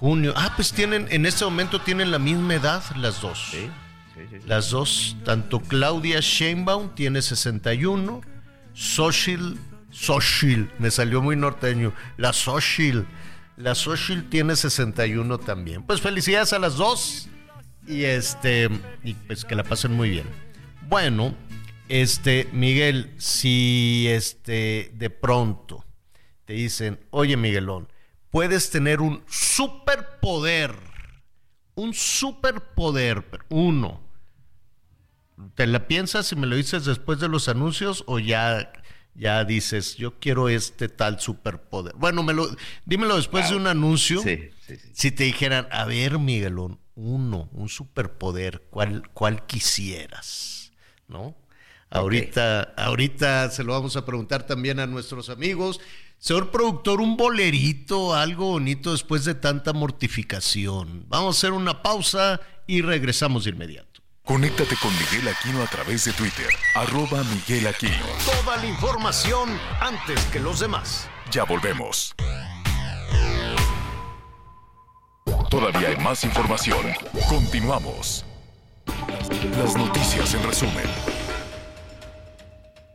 Junio. Ah, pues tienen, en este momento tienen la misma edad las dos. Sí, sí, sí, las dos, tanto Claudia Sheinbaum tiene 61, Sochil, Sochil, me salió muy norteño, la Sochil la Social tiene 61 también. Pues felicidades a las dos. Y este, y pues que la pasen muy bien. Bueno, este, Miguel, si este, de pronto te dicen, oye Miguelón, puedes tener un superpoder, un superpoder, uno. ¿Te la piensas y me lo dices después de los anuncios o ya ya dices, yo quiero este tal superpoder. Bueno, me lo, dímelo después de un anuncio. Si te dijeran, a ver, Miguelón, uno, un superpoder, ¿cuál, cuál quisieras? ¿No? Ahorita, ahorita se lo vamos a preguntar también a nuestros amigos. Señor productor, un bolerito, algo bonito después de tanta mortificación. Vamos a hacer una pausa y regresamos de inmediato. Conéctate con Miguel Aquino a través de Twitter, arroba Miguel Aquino. Toda la información antes que los demás. Ya volvemos. Todavía hay más información. Continuamos. Las noticias en resumen.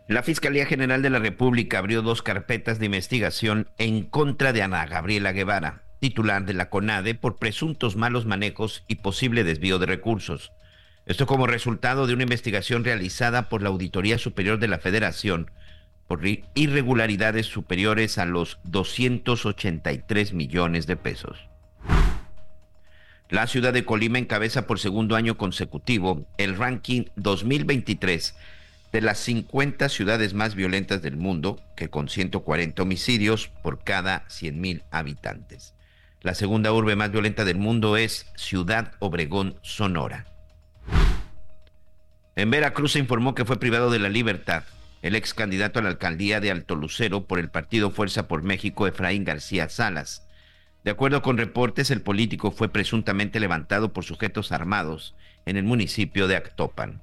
La Fiscalía General de la República abrió dos carpetas de investigación en contra de Ana Gabriela Guevara, titular de la CONADE, por presuntos malos manejos y posible desvío de recursos. Esto como resultado de una investigación realizada por la Auditoría Superior de la Federación por irregularidades superiores a los 283 millones de pesos. La ciudad de Colima encabeza por segundo año consecutivo el ranking 2023 de las 50 ciudades más violentas del mundo, que con 140 homicidios por cada 100.000 habitantes. La segunda urbe más violenta del mundo es Ciudad Obregón, Sonora. En Veracruz se informó que fue privado de la libertad el ex candidato a la alcaldía de Alto Lucero por el partido Fuerza por México, Efraín García Salas. De acuerdo con reportes, el político fue presuntamente levantado por sujetos armados en el municipio de Actopan.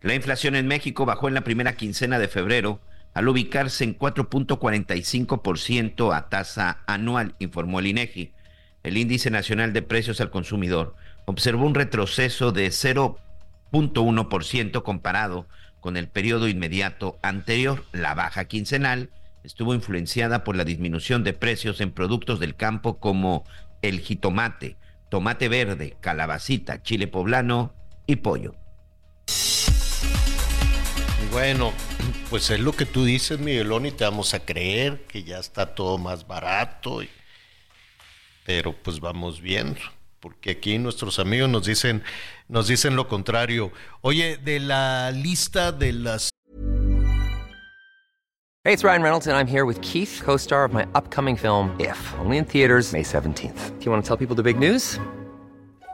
La inflación en México bajó en la primera quincena de febrero al ubicarse en 4.45% a tasa anual, informó el INEGI. El índice nacional de precios al consumidor observó un retroceso de 0.1% comparado con el periodo inmediato anterior. La baja quincenal estuvo influenciada por la disminución de precios en productos del campo como el jitomate, tomate verde, calabacita, chile poblano y pollo. Bueno, pues es lo que tú dices, Miguelón, y te vamos a creer que ya está todo más barato, pero pues vamos viendo porque aquí nuestros amigos nos dicen, nos dicen lo contrario. Oye, de la lista de las... Hey, it's Ryan Reynolds and I'm here with Keith, co-star of my upcoming film, If, only in theaters May 17th. Do you want to tell people the big news?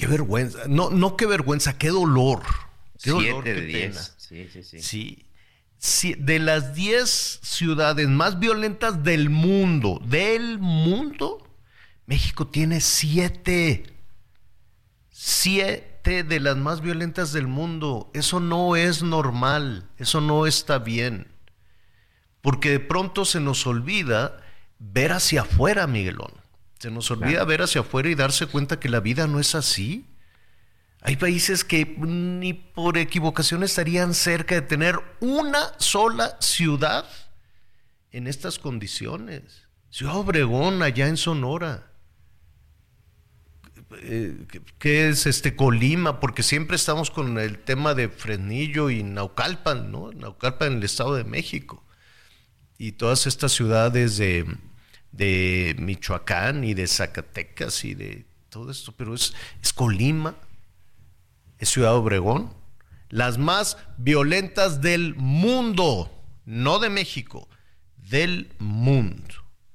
Qué vergüenza. No, no qué vergüenza, qué dolor. Qué dolor, de diez. Sí, sí, sí. Sí. De las 10 ciudades más violentas del mundo, del mundo, México tiene 7. 7 de las más violentas del mundo. Eso no es normal, eso no está bien. Porque de pronto se nos olvida ver hacia afuera, Miguelón. Se nos olvida ver hacia afuera y darse cuenta que la vida no es así. Hay países que ni por equivocación estarían cerca de tener una sola ciudad en estas condiciones. Ciudad Obregón, allá en Sonora. Eh, ¿Qué es este Colima? Porque siempre estamos con el tema de Fresnillo y Naucalpan, ¿no? Naucalpan en el Estado de México. Y todas estas ciudades de, de Michoacán y de Zacatecas y de todo esto, pero es, Colima, es Ciudad Obregón, las más violentas del mundo, no de México, del mundo.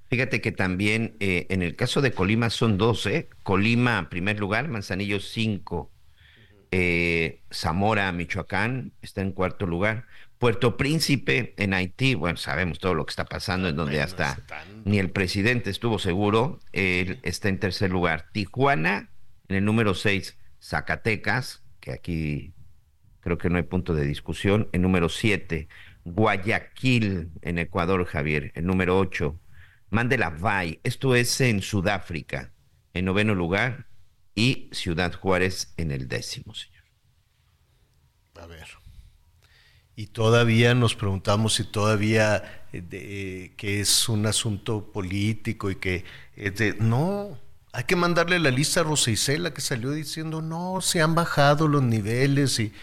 Fíjate que también eh, en el caso de Colima son 12. Colima, primer lugar, Manzanillo 5. Eh, Zamora, Michoacán, está en cuarto lugar. Puerto Príncipe, en Haití, bueno, sabemos todo lo que está pasando, en donde hasta ni el presidente estuvo seguro, él está en tercer lugar. Tijuana, en el número 6. Zacatecas, que aquí creo que no hay punto de discusión, en número 7. Guayaquil, en Ecuador, Javier, en número 8. Mandela Bay, esto es en Sudáfrica, en noveno lugar, y Ciudad Juárez en el décimo, señor. A ver. Y todavía nos preguntamos si todavía eh, que es un asunto político y que es de, no, hay que mandarle la lista a Rosa Isela que salió diciendo, no, se han bajado los niveles y,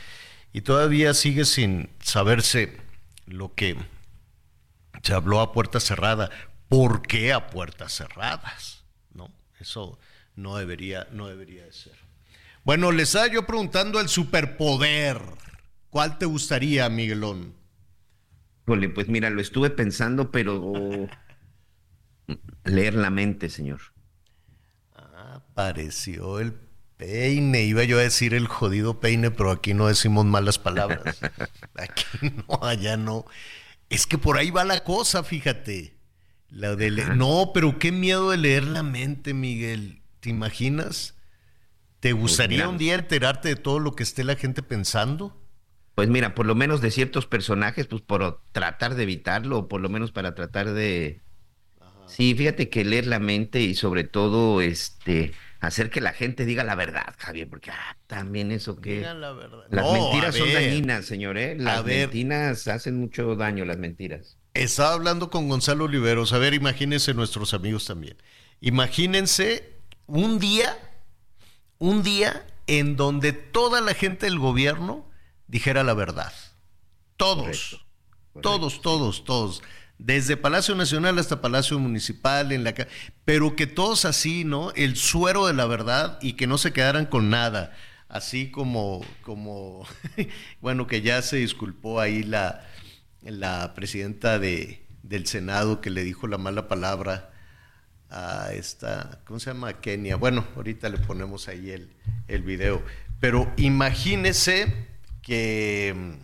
y todavía sigue sin saberse lo que se habló a puerta cerrada. ¿Por qué a puertas cerradas? ¿No? Eso no debería, no debería de ser. Bueno, les estaba yo preguntando el superpoder. ¿Cuál te gustaría, Miguelón? pues mira, lo estuve pensando, pero leer la mente, señor. Ah, apareció el peine. Iba yo a decir el jodido peine, pero aquí no decimos malas palabras. Aquí no, allá no. Es que por ahí va la cosa, fíjate. La de no, pero qué miedo de leer la mente, Miguel. ¿Te imaginas? ¿Te pues gustaría un día enterarte de todo lo que esté la gente pensando? Pues mira, por lo menos de ciertos personajes, pues por tratar de evitarlo, o por lo menos para tratar de. Sí, fíjate que leer la mente y sobre todo este hacer que la gente diga la verdad, Javier, porque ah, también eso que. La verdad. Las mentiras son dañinas, señor, ¿eh? Las mentiras hacen mucho daño, las mentiras. Estaba hablando con Gonzalo Oliveros. A ver, imagínense nuestros amigos también. Imagínense un día, un día en donde toda la gente del gobierno dijera la verdad. Todos, todos, todos, todos. Desde Palacio Nacional hasta Palacio Municipal, en la pero que todos así, ¿no? El suero de la verdad y que no se quedaran con nada. Así como, como, bueno, que ya se disculpó ahí la, la presidenta de, del Senado que le dijo la mala palabra a esta, ¿cómo se llama? Kenia. Bueno, ahorita le ponemos ahí el, el video. Pero imagínese que,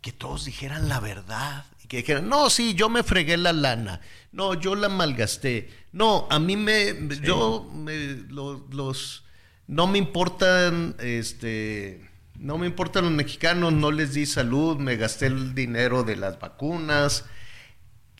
que todos dijeran la verdad. Y que dijeran, no, sí, yo me fregué la lana. No, yo la malgasté. No, a mí me, yo, los, no me importan, este no me importan los mexicanos, no les di salud, me gasté el dinero de las vacunas.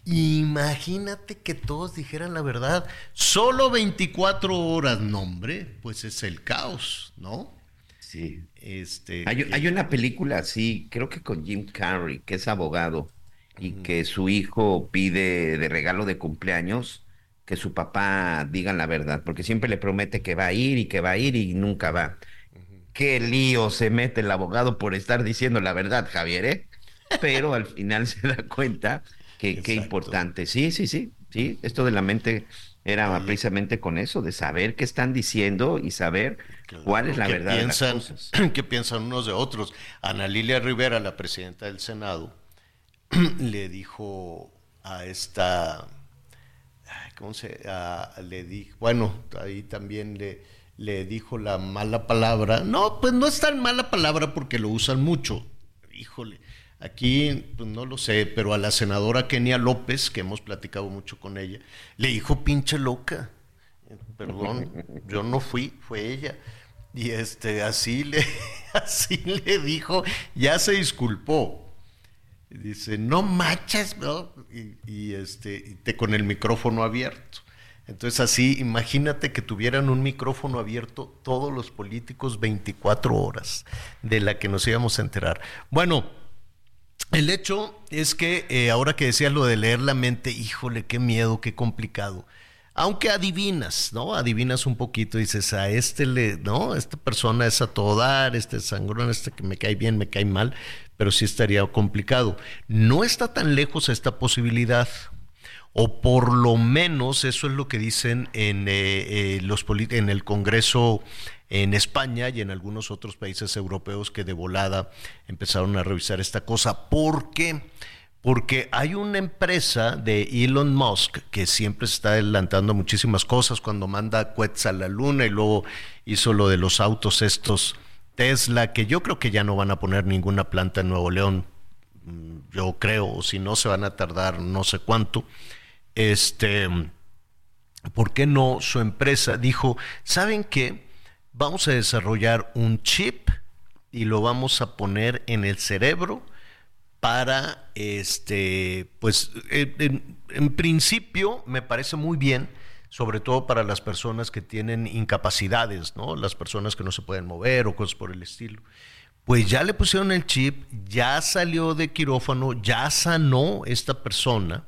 Imagínate que todos dijeran la verdad. Solo 24 horas, nombre, pues es el caos, ¿no? Sí. Este, hay, hay, una película así, creo que con Jim Carrey, que es abogado, y que su hijo pide de regalo de cumpleaños que su papá diga la verdad, porque siempre le promete que va a ir y que va a ir y nunca va qué lío se mete el abogado por estar diciendo la verdad, Javier, ¿eh? Pero al final se da cuenta que qué importante. Sí, sí, sí, sí. Esto de la mente era precisamente con eso, de saber qué están diciendo y saber cuál es la verdad. Piensan, ¿Qué piensan unos de otros? Ana Lilia Rivera, la presidenta del Senado, le dijo a esta, ¿cómo se? le dijo, bueno, ahí también le le dijo la mala palabra. No, pues no es tan mala palabra porque lo usan mucho. Híjole, aquí pues no lo sé, pero a la senadora Kenia López, que hemos platicado mucho con ella, le dijo pinche loca. Perdón, yo no fui, fue ella. Y este, así le, así le dijo, ya se disculpó. dice, no machas, ¿no? Y, y este, te, con el micrófono abierto. Entonces así, imagínate que tuvieran un micrófono abierto todos los políticos 24 horas de la que nos íbamos a enterar. Bueno, el hecho es que eh, ahora que decías lo de leer la mente, híjole, qué miedo, qué complicado. Aunque adivinas, ¿no? Adivinas un poquito, dices, a este le, ¿no? Esta persona es a todo dar, este sangrón, este que me cae bien, me cae mal, pero sí estaría complicado. No está tan lejos esta posibilidad, o por lo menos eso es lo que dicen en, eh, eh, en el Congreso en España y en algunos otros países europeos que de volada empezaron a revisar esta cosa. ¿Por qué? Porque hay una empresa de Elon Musk que siempre está adelantando muchísimas cosas cuando manda cohetes a la luna y luego hizo lo de los autos estos Tesla, que yo creo que ya no van a poner ninguna planta en Nuevo León, mm, yo creo, o si no se van a tardar no sé cuánto. Este, ¿por qué no su empresa dijo, ¿saben qué? Vamos a desarrollar un chip y lo vamos a poner en el cerebro para, este, pues, en, principio me parece muy bien, sobre todo para las personas que tienen incapacidades, ¿no? Las personas que no se pueden mover o cosas por el estilo. Pues ya le pusieron el chip, ya salió de quirófano, ya sanó esta persona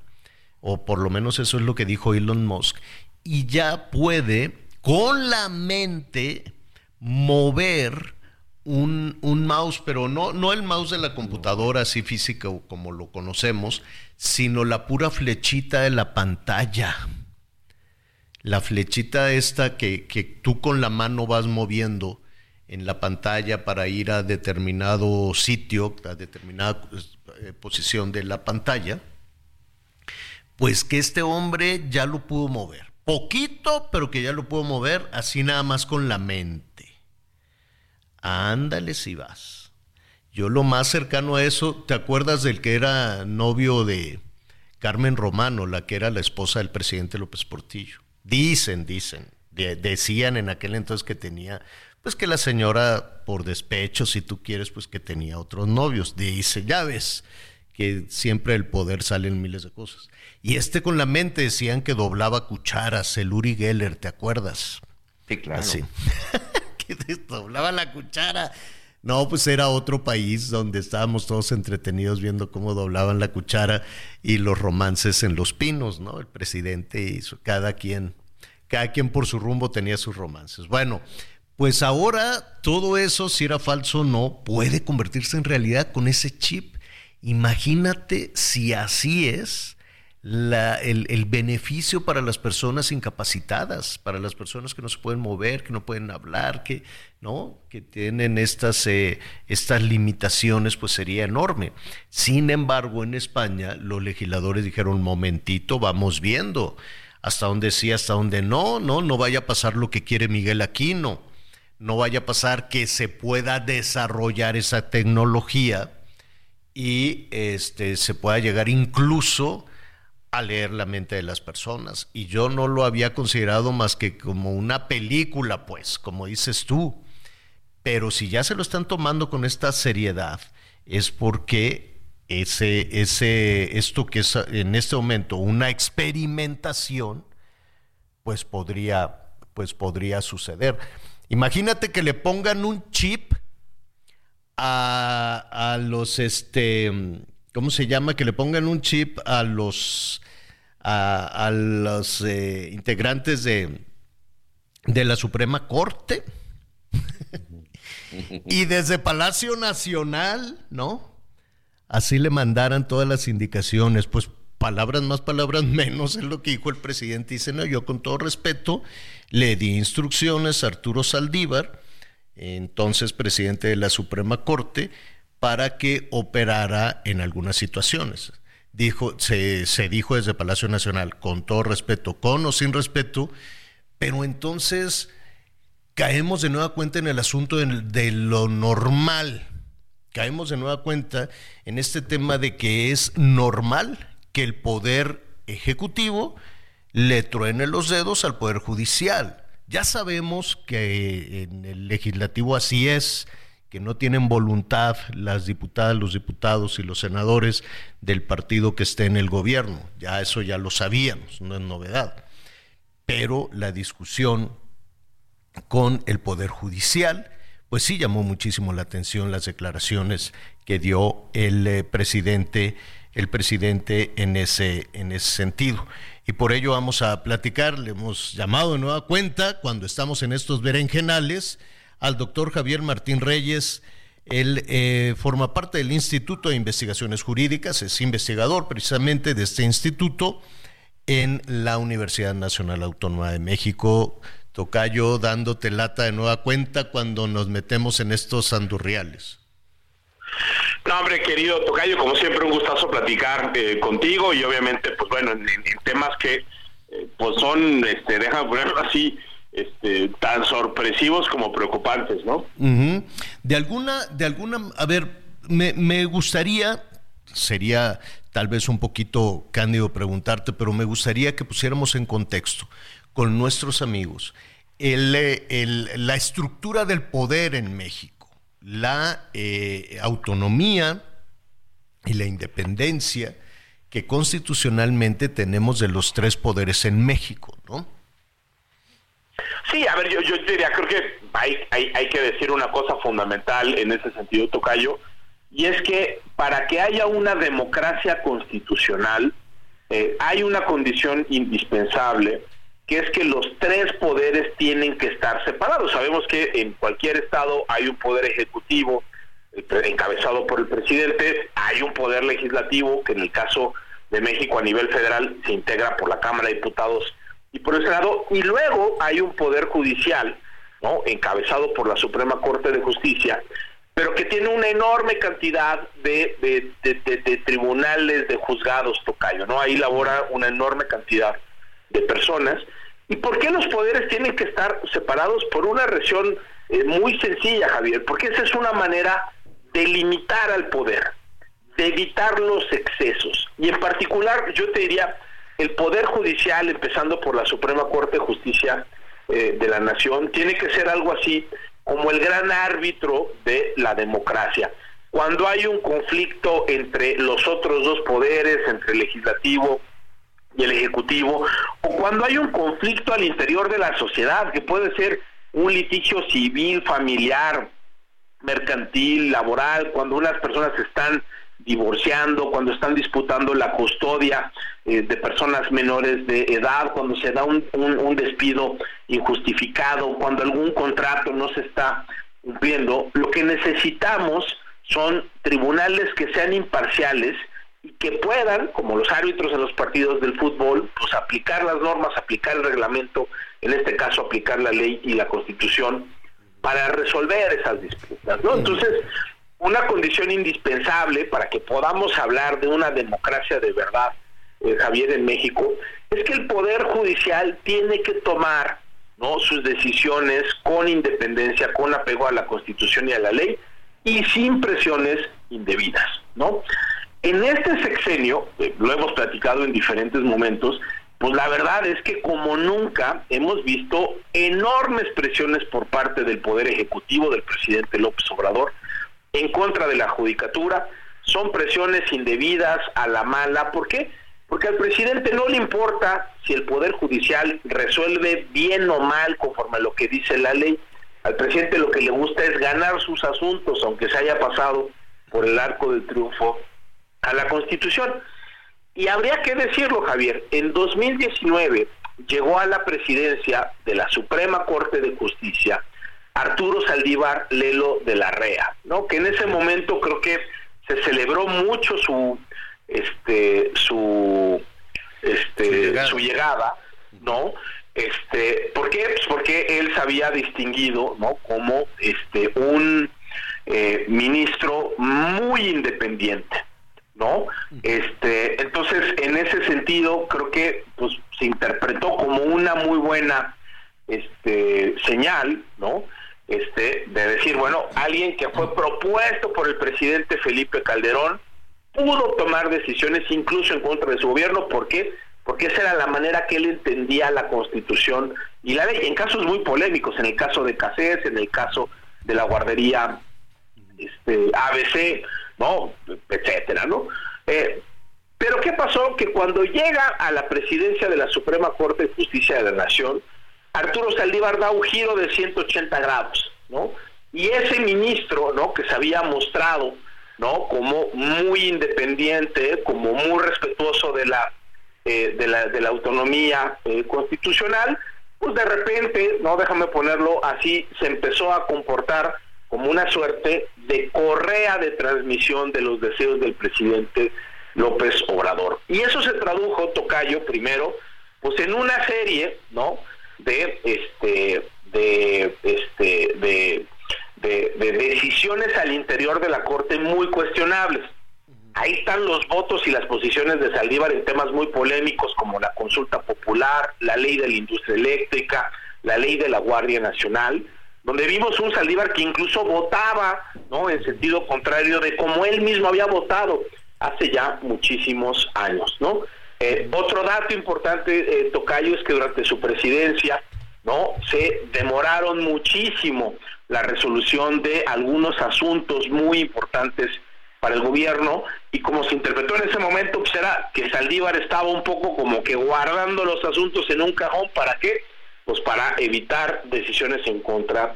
o por lo menos eso es lo que dijo Elon Musk, y ya puede con la mente mover un, mouse, pero no, no el mouse de la computadora así física como lo conocemos, sino la pura flechita de la pantalla. La flechita esta que, que tú con la mano vas moviendo en la pantalla para ir a determinado sitio, a determinada eh, posición de la pantalla pues que este hombre ya lo pudo mover. Poquito, pero que ya lo pudo mover así nada más con la mente. Ándale si vas. Yo lo más cercano a eso, ¿te acuerdas del que era novio de Carmen Romano, la que era la esposa del presidente López Portillo? Dicen, dicen, decían en aquel entonces que tenía, pues que la señora por despecho, si tú quieres, pues que tenía otros novios. Dice, ya ves, que siempre el poder sale en miles de cosas. Y este con la mente decían que doblaba cucharas, el Uri Geller, ¿te acuerdas? Sí, claro. Así. que doblaba la cuchara. No, pues era otro país donde estábamos todos entretenidos viendo cómo doblaban la cuchara y los romances en los pinos, ¿no? El presidente y cada quien, cada quien por su rumbo tenía sus romances. Bueno, pues ahora todo eso, si era falso o no, puede convertirse en realidad con ese chip Imagínate si así es el, beneficio para las personas incapacitadas, para las personas que no se pueden mover, que no pueden hablar, que, ¿no? que tienen estas, eh, estas limitaciones, pues sería enorme. Sin embargo, en España los legisladores dijeron, momentito, vamos viendo hasta dónde sí, hasta dónde no, no, no vaya a pasar lo que quiere Miguel Aquino, no vaya a pasar que se pueda desarrollar esa tecnología y este, se pueda llegar incluso a leer la mente de las personas. Y yo no lo había considerado más que como una película, pues, como dices tú. Pero si ya se lo están tomando con esta seriedad, es porque ese, ese, esto que es en este momento una experimentación, pues podría, pues podría suceder. Imagínate que le pongan un chip a, los, este, ¿cómo se llama? Que le pongan un chip a los, a, los eh, integrantes de, de la Suprema Corte. y desde Palacio Nacional, ¿no? Así le mandaran todas las indicaciones, pues palabras más, palabras menos, es lo que dijo el presidente. Dice, no, yo con todo respeto le di instrucciones a Arturo Saldívar entonces presidente de la Suprema Corte, para que operara en algunas situaciones. Dijo, se, dijo desde Palacio Nacional, con todo respeto, con o sin respeto, pero entonces caemos de nueva cuenta en el asunto de, de lo normal. Caemos de nueva cuenta en este tema de que es normal que el poder ejecutivo le truene los dedos al poder judicial. Ya sabemos que en el legislativo así es, que no tienen voluntad las diputadas, los diputados y los senadores del partido que esté en el gobierno. Ya eso ya lo sabíamos, no es novedad. pero la discusión con el Poder Judicial, pues sí llamó muchísimo la atención las declaraciones que dio el eh, presidente, el presidente en ese, en ese sentido. Y por ello vamos a platicar, le hemos llamado de nueva cuenta cuando estamos en estos berenjenales al doctor Javier Martín Reyes. Él eh, forma parte del Instituto de Investigaciones Jurídicas, es investigador precisamente de este instituto en la Universidad Nacional Autónoma de México. Tocayo, dándote lata de nueva cuenta cuando nos metemos en estos andurriales. No, hombre, querido Tocayo, como siempre un gustazo platicar eh, contigo y obviamente, pues bueno, en, temas que eh, pues son, este, déjame ponerlo así, este, tan sorpresivos como preocupantes, ¿no? De alguna, de alguna, a ver, me, gustaría, sería tal vez un poquito cándido preguntarte, pero me gustaría que pusiéramos en contexto con nuestros amigos el, la estructura del poder en México, la eh, autonomía y la independencia que constitucionalmente tenemos de los tres poderes en México, ¿no? Sí, a ver, yo, yo diría, creo que hay, hay, hay que decir una cosa fundamental en ese sentido, Tocayo, y es que para que haya una democracia constitucional, eh, hay una condición indispensable, que es que los tres poderes tienen que estar separados. Sabemos que en cualquier estado hay un poder ejecutivo encabezado por el presidente, hay un poder legislativo que en el caso de México a nivel federal se integra por la Cámara de Diputados y por el Senado, y luego hay un poder judicial, ¿no? encabezado por la Suprema Corte de Justicia, pero que tiene una enorme cantidad de, de, tribunales, de juzgados, Tocayo, ¿no? Ahí labora una enorme cantidad de personas. ¿Y por qué los poderes tienen que estar separados? Por una razón eh, muy sencilla, Javier, porque esa es una manera de limitar al poder, de evitar los excesos. Y en particular, yo te diría, el Poder Judicial, empezando por la Suprema Corte de Justicia eh, de la Nación, tiene que ser algo así como el gran árbitro de la democracia. Cuando hay un conflicto entre los otros dos poderes, entre el legislativo y el ejecutivo, o cuando hay un conflicto al interior de la sociedad, que puede ser un litigio civil, familiar, mercantil, laboral, cuando unas personas están divorciando, cuando están disputando la custodia eh, de personas menores de edad, cuando se da un, despido injustificado, cuando algún contrato no se está cumpliendo, lo que necesitamos son tribunales que sean imparciales y que puedan, como los árbitros en los partidos del fútbol, pues aplicar las normas, aplicar el reglamento, en este caso aplicar la ley y la constitución para resolver esas disputas, ¿no? Entonces, una condición indispensable para que podamos hablar de una democracia de verdad, eh, Javier, en México, es que el Poder Judicial tiene que tomar ¿no? sus decisiones con independencia, con apego a la Constitución y a la ley, y sin presiones indebidas. ¿no? En este sexenio, eh, lo hemos platicado en diferentes momentos, pues la verdad es que como nunca hemos visto enormes presiones por parte del Poder Ejecutivo, del presidente López Obrador, en contra de la judicatura, son presiones indebidas a la mala. ¿Por qué? Porque al presidente no le importa si el Poder Judicial resuelve bien o mal conforme a lo que dice la ley. Al presidente lo que le gusta es ganar sus asuntos, aunque se haya pasado por el arco del triunfo a la Constitución. Y habría que decirlo, Javier, en 2019 llegó a la presidencia de la Suprema Corte de Justicia Arturo Saldívar Lelo de la Rea, ¿no? Que en ese momento creo que se celebró mucho su este su este su llegada, ¿no? Este, ¿por qué? Pues porque él se había distinguido, ¿no? Como este un eh, ministro muy independiente, ¿no? Este, entonces, en ese sentido, creo que pues se interpretó como una muy buena este señal, ¿no? este, de decir, bueno, alguien que fue propuesto por el presidente Felipe Calderón pudo tomar decisiones incluso en contra de su gobierno. ¿Por qué? Porque esa era la manera que él entendía la Constitución y la ley, en casos muy polémicos, en el caso de Casés, en el caso de la guardería este, ABC, ¿no? etcétera, ¿no? Eh, Pero ¿qué pasó? Que cuando llega a la presidencia de la Suprema Corte de Justicia de la Nación, Arturo Saldívar da un giro de 180 grados, ¿no? Y ese ministro, ¿no? Que se había mostrado, ¿no? Como muy independiente, como muy respetuoso de la, eh, de la, de la autonomía eh, constitucional, pues de repente, no déjame ponerlo así, se empezó a comportar como una suerte de correa de transmisión de los deseos del presidente López Obrador. Y eso se tradujo, Tocayo, primero, pues en una serie, ¿no? De este, de este, de, de decisiones al interior de la Corte muy cuestionables. Ahí están los votos y las posiciones de Saldívar en temas muy polémicos como la consulta popular, la ley de la industria eléctrica, la ley de la Guardia Nacional, donde vimos un Saldívar que incluso votaba, ¿no? En sentido contrario de como él mismo había votado hace ya muchísimos años, ¿no? Eh, otro dato importante, eh, Tocayo, es que durante su presidencia, ¿no? Se demoraron muchísimo la resolución de algunos asuntos muy importantes para el gobierno y como se interpretó en ese momento, pues era que Saldívar estaba un poco como que guardando los asuntos en un cajón, ¿para qué? Pues para evitar decisiones en contra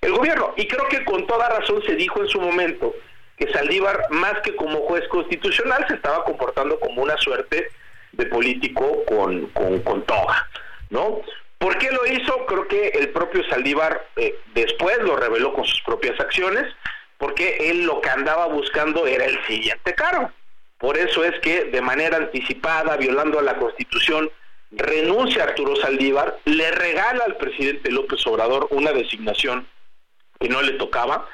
el gobierno. Y creo que con toda razón se dijo en su momento que Saldívar, más que como juez constitucional, se estaba comportando como una suerte de político con, con, toga, ¿no? ¿Por qué lo hizo? Creo que el propio Saldívar eh, después lo reveló con sus propias acciones, porque él lo que andaba buscando era el siguiente cargo. Por eso es que de manera anticipada, violando a la Constitución, renuncia a Arturo Saldívar, le regala al presidente López Obrador una designación que no le tocaba.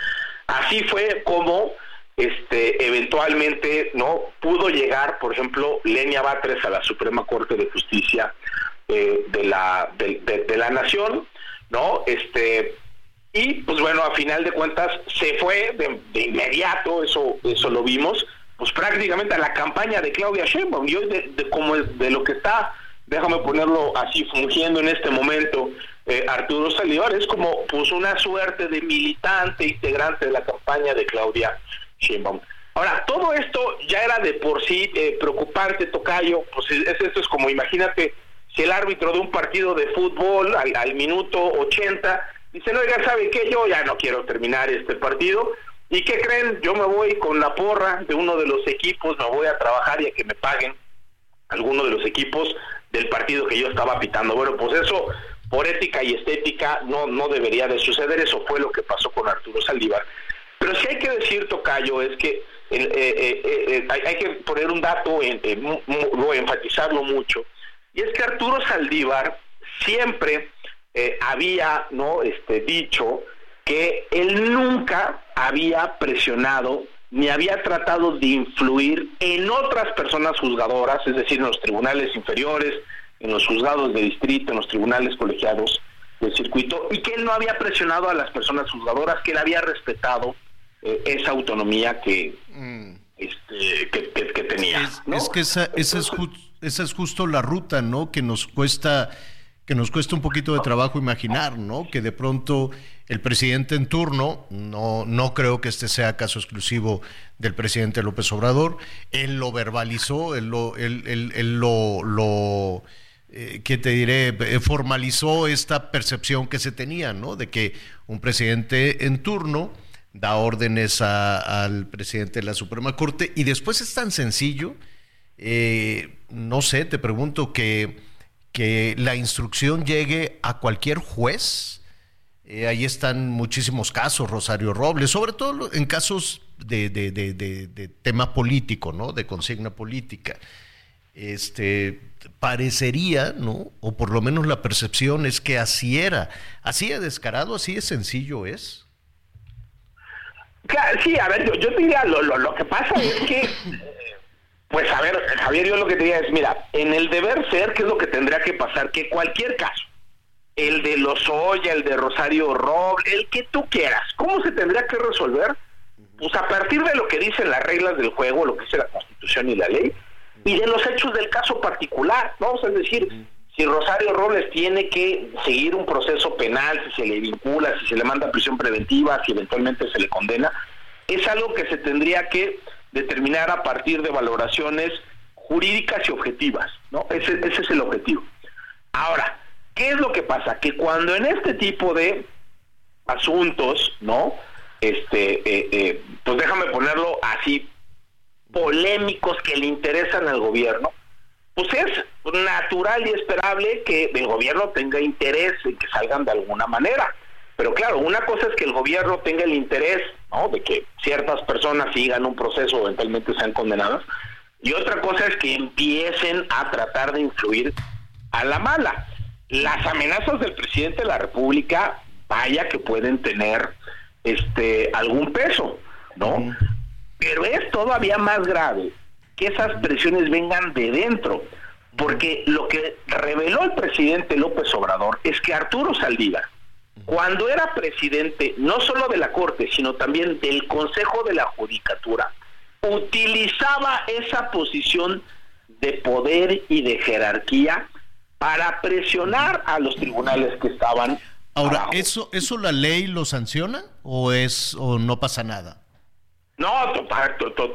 Así fue como este eventualmente no pudo llegar, por ejemplo, Lenia Batres a la Suprema Corte de Justicia de la de, la Nación, no, este y pues bueno, a final de cuentas se fue de, inmediato, eso eso lo vimos, pues prácticamente a la campaña de Claudia Sheinbaum y hoy de, como de lo que está, déjame ponerlo así fungiendo en este momento. Eh, Arturo Saldívar es como pues una suerte de militante integrante de la campaña de Claudia Ahora, todo esto ya era de por sí eh, preocupante, Tocayo, pues esto es como, imagínate, si el árbitro de un partido de fútbol al, minuto 80 dice, no, oiga, ¿sabe qué? Yo ya no quiero terminar este partido. ¿Y qué creen? Yo me voy con la porra de uno de los equipos, me voy a trabajar y a que me paguen alguno de los equipos del partido que yo estaba pitando. Bueno, pues eso, por ética y estética, no, no debería de suceder. Eso fue lo que pasó con Arturo Saldívar. Pero sí hay que decir, Tocayo, es que eh, eh, eh, hay, que poner un dato, en, enfatizarlo mucho, y es que Arturo Saldívar siempre había no este, dicho que él nunca había presionado ni había tratado de influir en otras personas juzgadoras, es decir, en los tribunales inferiores, en los juzgados de distrito, en los tribunales colegiados del circuito, y que él no había presionado a las personas juzgadoras, que él había respetado eh, esa autonomía que, mm. este, que, tenía. Es, que esa, esa, es esa es justo la ruta, ¿no? Que nos cuesta que nos cuesta un poquito de trabajo imaginar, ¿no? Que de pronto el presidente en turno, no, no creo que este sea caso exclusivo del presidente López Obrador, él lo verbalizó, él lo, él, él, lo, lo eh, ¿qué te diré? Eh, formalizó esta percepción que se tenía, ¿no? De que un presidente en turno da órdenes al presidente de la Suprema Corte y después es tan sencillo, eh, no sé, te pregunto que, que la instrucción llegue a cualquier juez. Eh, ahí están muchísimos casos, Rosario Robles, sobre todo en casos de, de, tema político, ¿no? De consigna política. Este parecería, ¿no? O por lo menos la percepción es que así era, así de descarado, así de sencillo es sí, a ver, yo, yo te diría, lo, lo, que pasa es que, pues a ver, Javier, yo lo que te diría es, mira, en el deber ser, ¿qué es lo que tendría que pasar? Que cualquier caso, el de Lozoya, el de Rosario Roble, el que tú quieras, ¿cómo se tendría que resolver? Pues a partir de lo que dicen las reglas del juego, lo que dice la Constitución y la ley, y de los hechos del caso particular, ¿no? es decir, si Rosario Robles tiene que seguir un proceso penal, si se le vincula, si se le manda prisión preventiva, si eventualmente se le condena, es algo que se tendría que determinar a partir de valoraciones jurídicas y objetivas, ¿no? Ese, ese es el objetivo. Ahora, ¿qué es lo que pasa? Que cuando en este tipo de asuntos, ¿no? Este, eh, eh, pues déjame ponerlo así, polémicos que le interesan al gobierno, pues es natural y esperable que el gobierno tenga interés en que salgan de alguna manera. Pero claro, una cosa es que el gobierno tenga el interés ¿no? de que ciertas personas sigan un proceso o eventualmente sean condenadas, y otra cosa es que empiecen a tratar de influir a la mala. Las amenazas del presidente de la República, vaya que pueden tener este algún peso, ¿no? Pero es todavía más grave que esas presiones vengan de dentro, porque lo que reveló el presidente López Obrador es que Arturo Saldívar, cuando era presidente no solo de la Corte, sino también del Consejo de la Judicatura, utilizaba esa posición de poder y de jerarquía para presionar a los tribunales que estaban Ahora, ¿eso eso la ley lo sanciona o es o no pasa nada? No,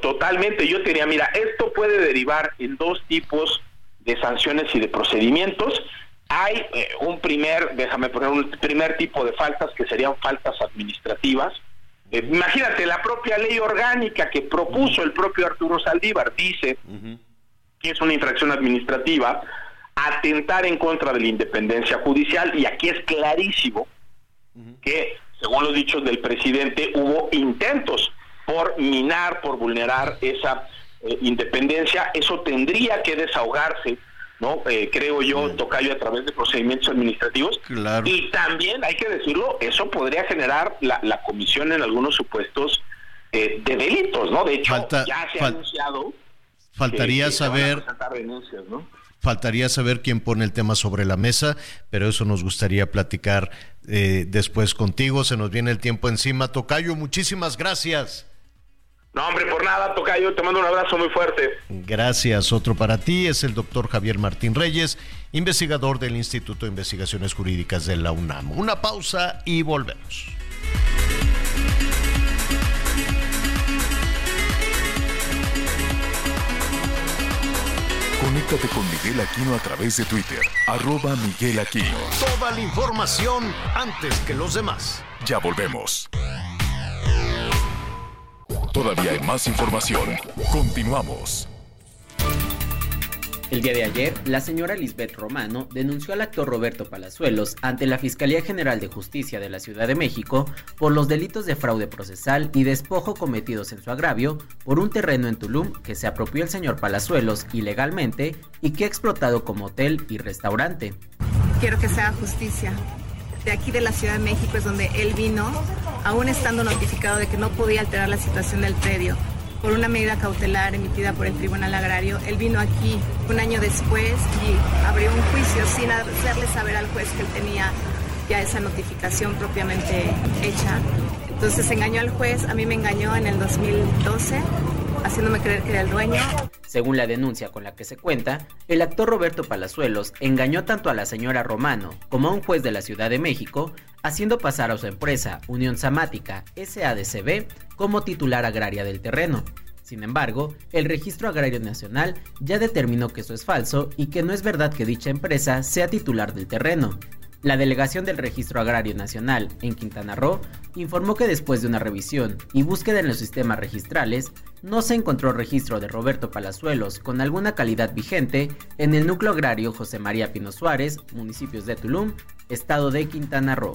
totalmente. Yo diría, mira, esto puede derivar en dos tipos de sanciones y de procedimientos. Hay eh, un primer, déjame poner un primer tipo de faltas que serían faltas administrativas. Eh, imagínate, la propia ley orgánica que propuso el propio Arturo Saldívar dice que es una infracción administrativa atentar en contra de la independencia judicial y aquí es clarísimo que, según los dichos del presidente, hubo intentos por minar, por vulnerar esa eh, independencia. Eso tendría que desahogarse ¿no? Eh, creo yo, Tocayo, a través de procedimientos administrativos. Y también, hay que decirlo, eso podría generar la, comisión en algunos supuestos eh, de delitos, ¿no? De hecho, ya se ha anunciado. Faltaría saber. Faltaría saber quién pone el tema sobre la mesa, pero eso nos gustaría platicar eh, después contigo. Se nos viene el tiempo encima. Tocayo, muchísimas gracias. No, hombre, por nada, Tocayo, te mando un abrazo muy fuerte. Gracias. Otro para ti es el doctor Javier Martín Reyes, investigador del Instituto de Investigaciones Jurídicas de la UNAM. Una pausa y volvemos. Conéctate con Miguel Aquino a través de Twitter, arroba Miguel Aquino. Toda la información antes que los demás. Ya volvemos. Todavía hay más información. Continuamos. El día de ayer, la señora Lisbeth Romano denunció al actor Roberto Palazuelos ante la Fiscalía General de Justicia de la Ciudad de México por los delitos de fraude procesal y despojo cometidos en su agravio por un terreno en Tulum que se apropió el señor Palazuelos ilegalmente y que ha explotado como hotel y restaurante. Quiero que sea justicia de aquí de la Ciudad de México es donde él vino, aún estando notificado de que no podía alterar la situación del predio por una medida cautelar emitida por el Tribunal Agrario. Él vino aquí un año después y abrió un juicio sin hacerle saber al juez que él tenía ya esa notificación propiamente hecha. Entonces engañó al juez, a mí me engañó en el 2012 haciéndome creer que era el dueño. Según la denuncia con la que se cuenta, el actor Roberto Palazuelos engañó tanto a la señora Romano como a un juez de la Ciudad de México, haciendo pasar a su empresa Unión Samática SADCB como titular agraria del terreno. Sin embargo, el Registro Agrario Nacional ya determinó que eso es falso y que no es verdad que dicha empresa sea titular del terreno. La delegación del Registro Agrario Nacional en Quintana Roo informó que después de una revisión y búsqueda en los sistemas registrales, no se encontró registro de Roberto Palazuelos con alguna calidad vigente en el núcleo agrario José María Pino Suárez, municipios de Tulum, estado de Quintana Roo.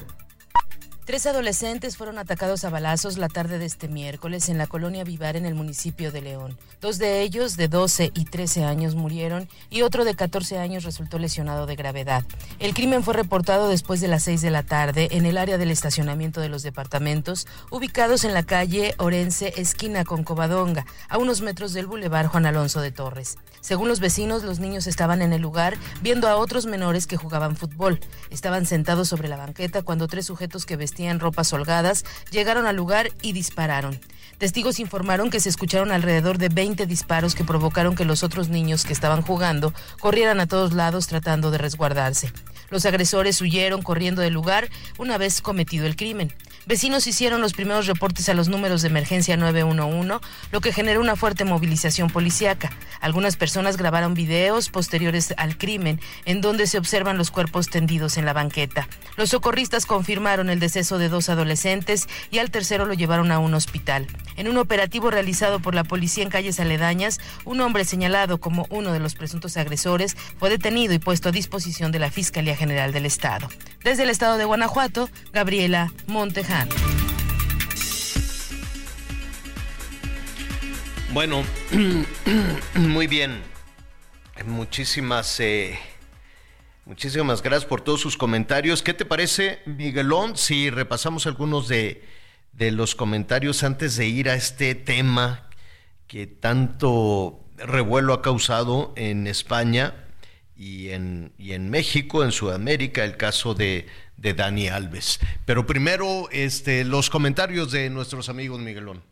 Tres adolescentes fueron atacados a balazos la tarde de este miércoles en la colonia Vivar en el municipio de León. Dos de ellos, de 12 y 13 años, murieron y otro de 14 años resultó lesionado de gravedad. El crimen fue reportado después de las 6 de la tarde en el área del estacionamiento de los departamentos, ubicados en la calle Orense, esquina con Covadonga, a unos metros del bulevar Juan Alonso de Torres. Según los vecinos, los niños estaban en el lugar viendo a otros menores que jugaban fútbol. Estaban sentados sobre la banqueta cuando tres sujetos que vestían vestían ropas holgadas, llegaron al lugar y dispararon. Testigos informaron que se escucharon alrededor de 20 disparos que provocaron que los otros niños que estaban jugando corrieran a todos lados tratando de resguardarse. Los agresores huyeron corriendo del lugar una vez cometido el crimen. Vecinos hicieron los primeros reportes a los números de emergencia 911, lo que generó una fuerte movilización policíaca. Algunas personas grabaron videos posteriores al crimen en donde se observan los cuerpos tendidos en la banqueta. Los socorristas confirmaron el deceso de dos adolescentes y al tercero lo llevaron a un hospital. En un operativo realizado por la policía en calles aledañas, un hombre señalado como uno de los presuntos agresores fue detenido y puesto a disposición de la Fiscalía General del Estado. Desde el estado de Guanajuato, Gabriela Bueno, muy bien. Muchísimas, eh, muchísimas gracias por todos sus comentarios. ¿Qué te parece, Miguelón, si repasamos algunos de, de los comentarios antes de ir a este tema que tanto revuelo ha causado en España y en, y en México, en Sudamérica, el caso de, de Dani Alves. Pero primero, este, los comentarios de nuestros amigos Miguelón.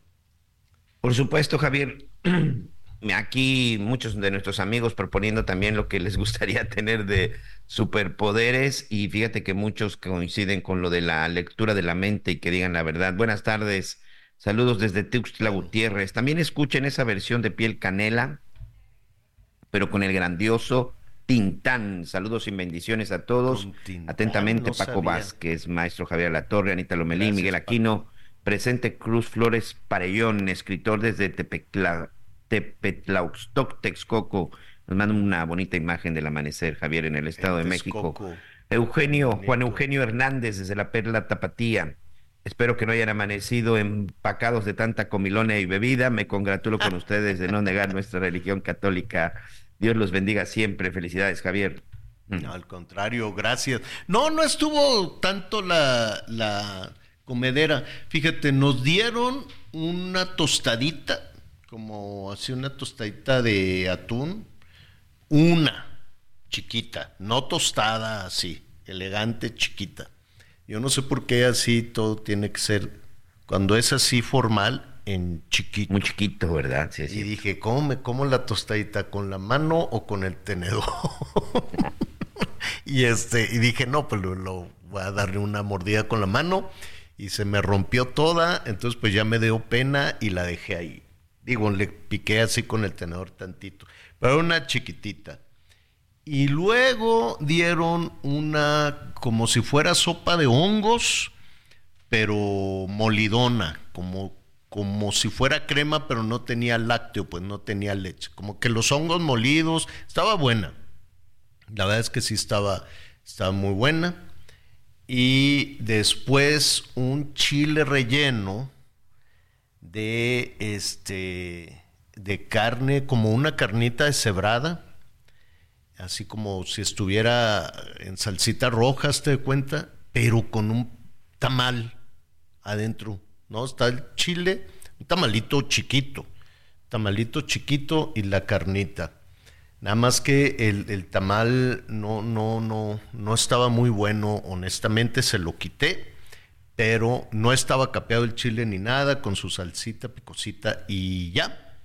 Por supuesto, Javier. Aquí muchos de nuestros amigos proponiendo también lo que les gustaría tener de superpoderes y fíjate que muchos coinciden con lo de la lectura de la mente y que digan la verdad. Buenas tardes, saludos desde Tuxtla Gutiérrez. También escuchen esa versión de piel canela, pero con el grandioso Tintán. Saludos y bendiciones a todos. Atentamente Paco Vázquez, maestro Javier Latorre, Anita Lomelín, Miguel Aquino presente Cruz Flores Parellón, escritor desde Tepetla, Tepetlauxtoc, Texcoco. Nos manda una bonita imagen del amanecer, Javier, en el Estado de México. Eugenio, Juan Eugenio Hernández, desde la Perla Tapatía. Espero que no hayan amanecido empacados de tanta comilona y bebida. Me congratulo con ustedes de no negar nuestra religión católica. Dios los bendiga siempre. Felicidades, Javier. No, al contrario, gracias. No, no estuvo tanto la, la comedera. Fíjate, nos dieron una tostadita, como así una tostadita de atún, una chiquita, no tostada así, elegante, chiquita. Yo no sé por qué así todo tiene que ser, cuando es así formal, en chiquito. Muy chiquito, ¿verdad? Sí, y dije, ¿cómo me como la tostadita? ¿Con la mano o con el tenedor? y este, y dije, no, pues lo voy a darle una mordida con la mano y se me rompió toda, entonces pues ya me dio pena y la dejé ahí. Digo, le piqué así con el tenedor tantito, pero una chiquitita. Y luego dieron una como si fuera sopa de hongos, pero molidona, como, como si fuera crema, pero no tenía lácteo, pues no tenía leche. Como que los hongos molidos, estaba buena. La verdad es que sí estaba, estaba muy buena y después un chile relleno de este de carne como una carnita deshebrada así como si estuviera en salsita roja te cuenta pero con un tamal adentro no está el chile un tamalito chiquito tamalito chiquito y la carnita Nada más que el, tamal no, no, no, no estaba muy bueno, honestamente se lo quité, pero no estaba capeado el chile ni nada, con su salsita, picosita y ya.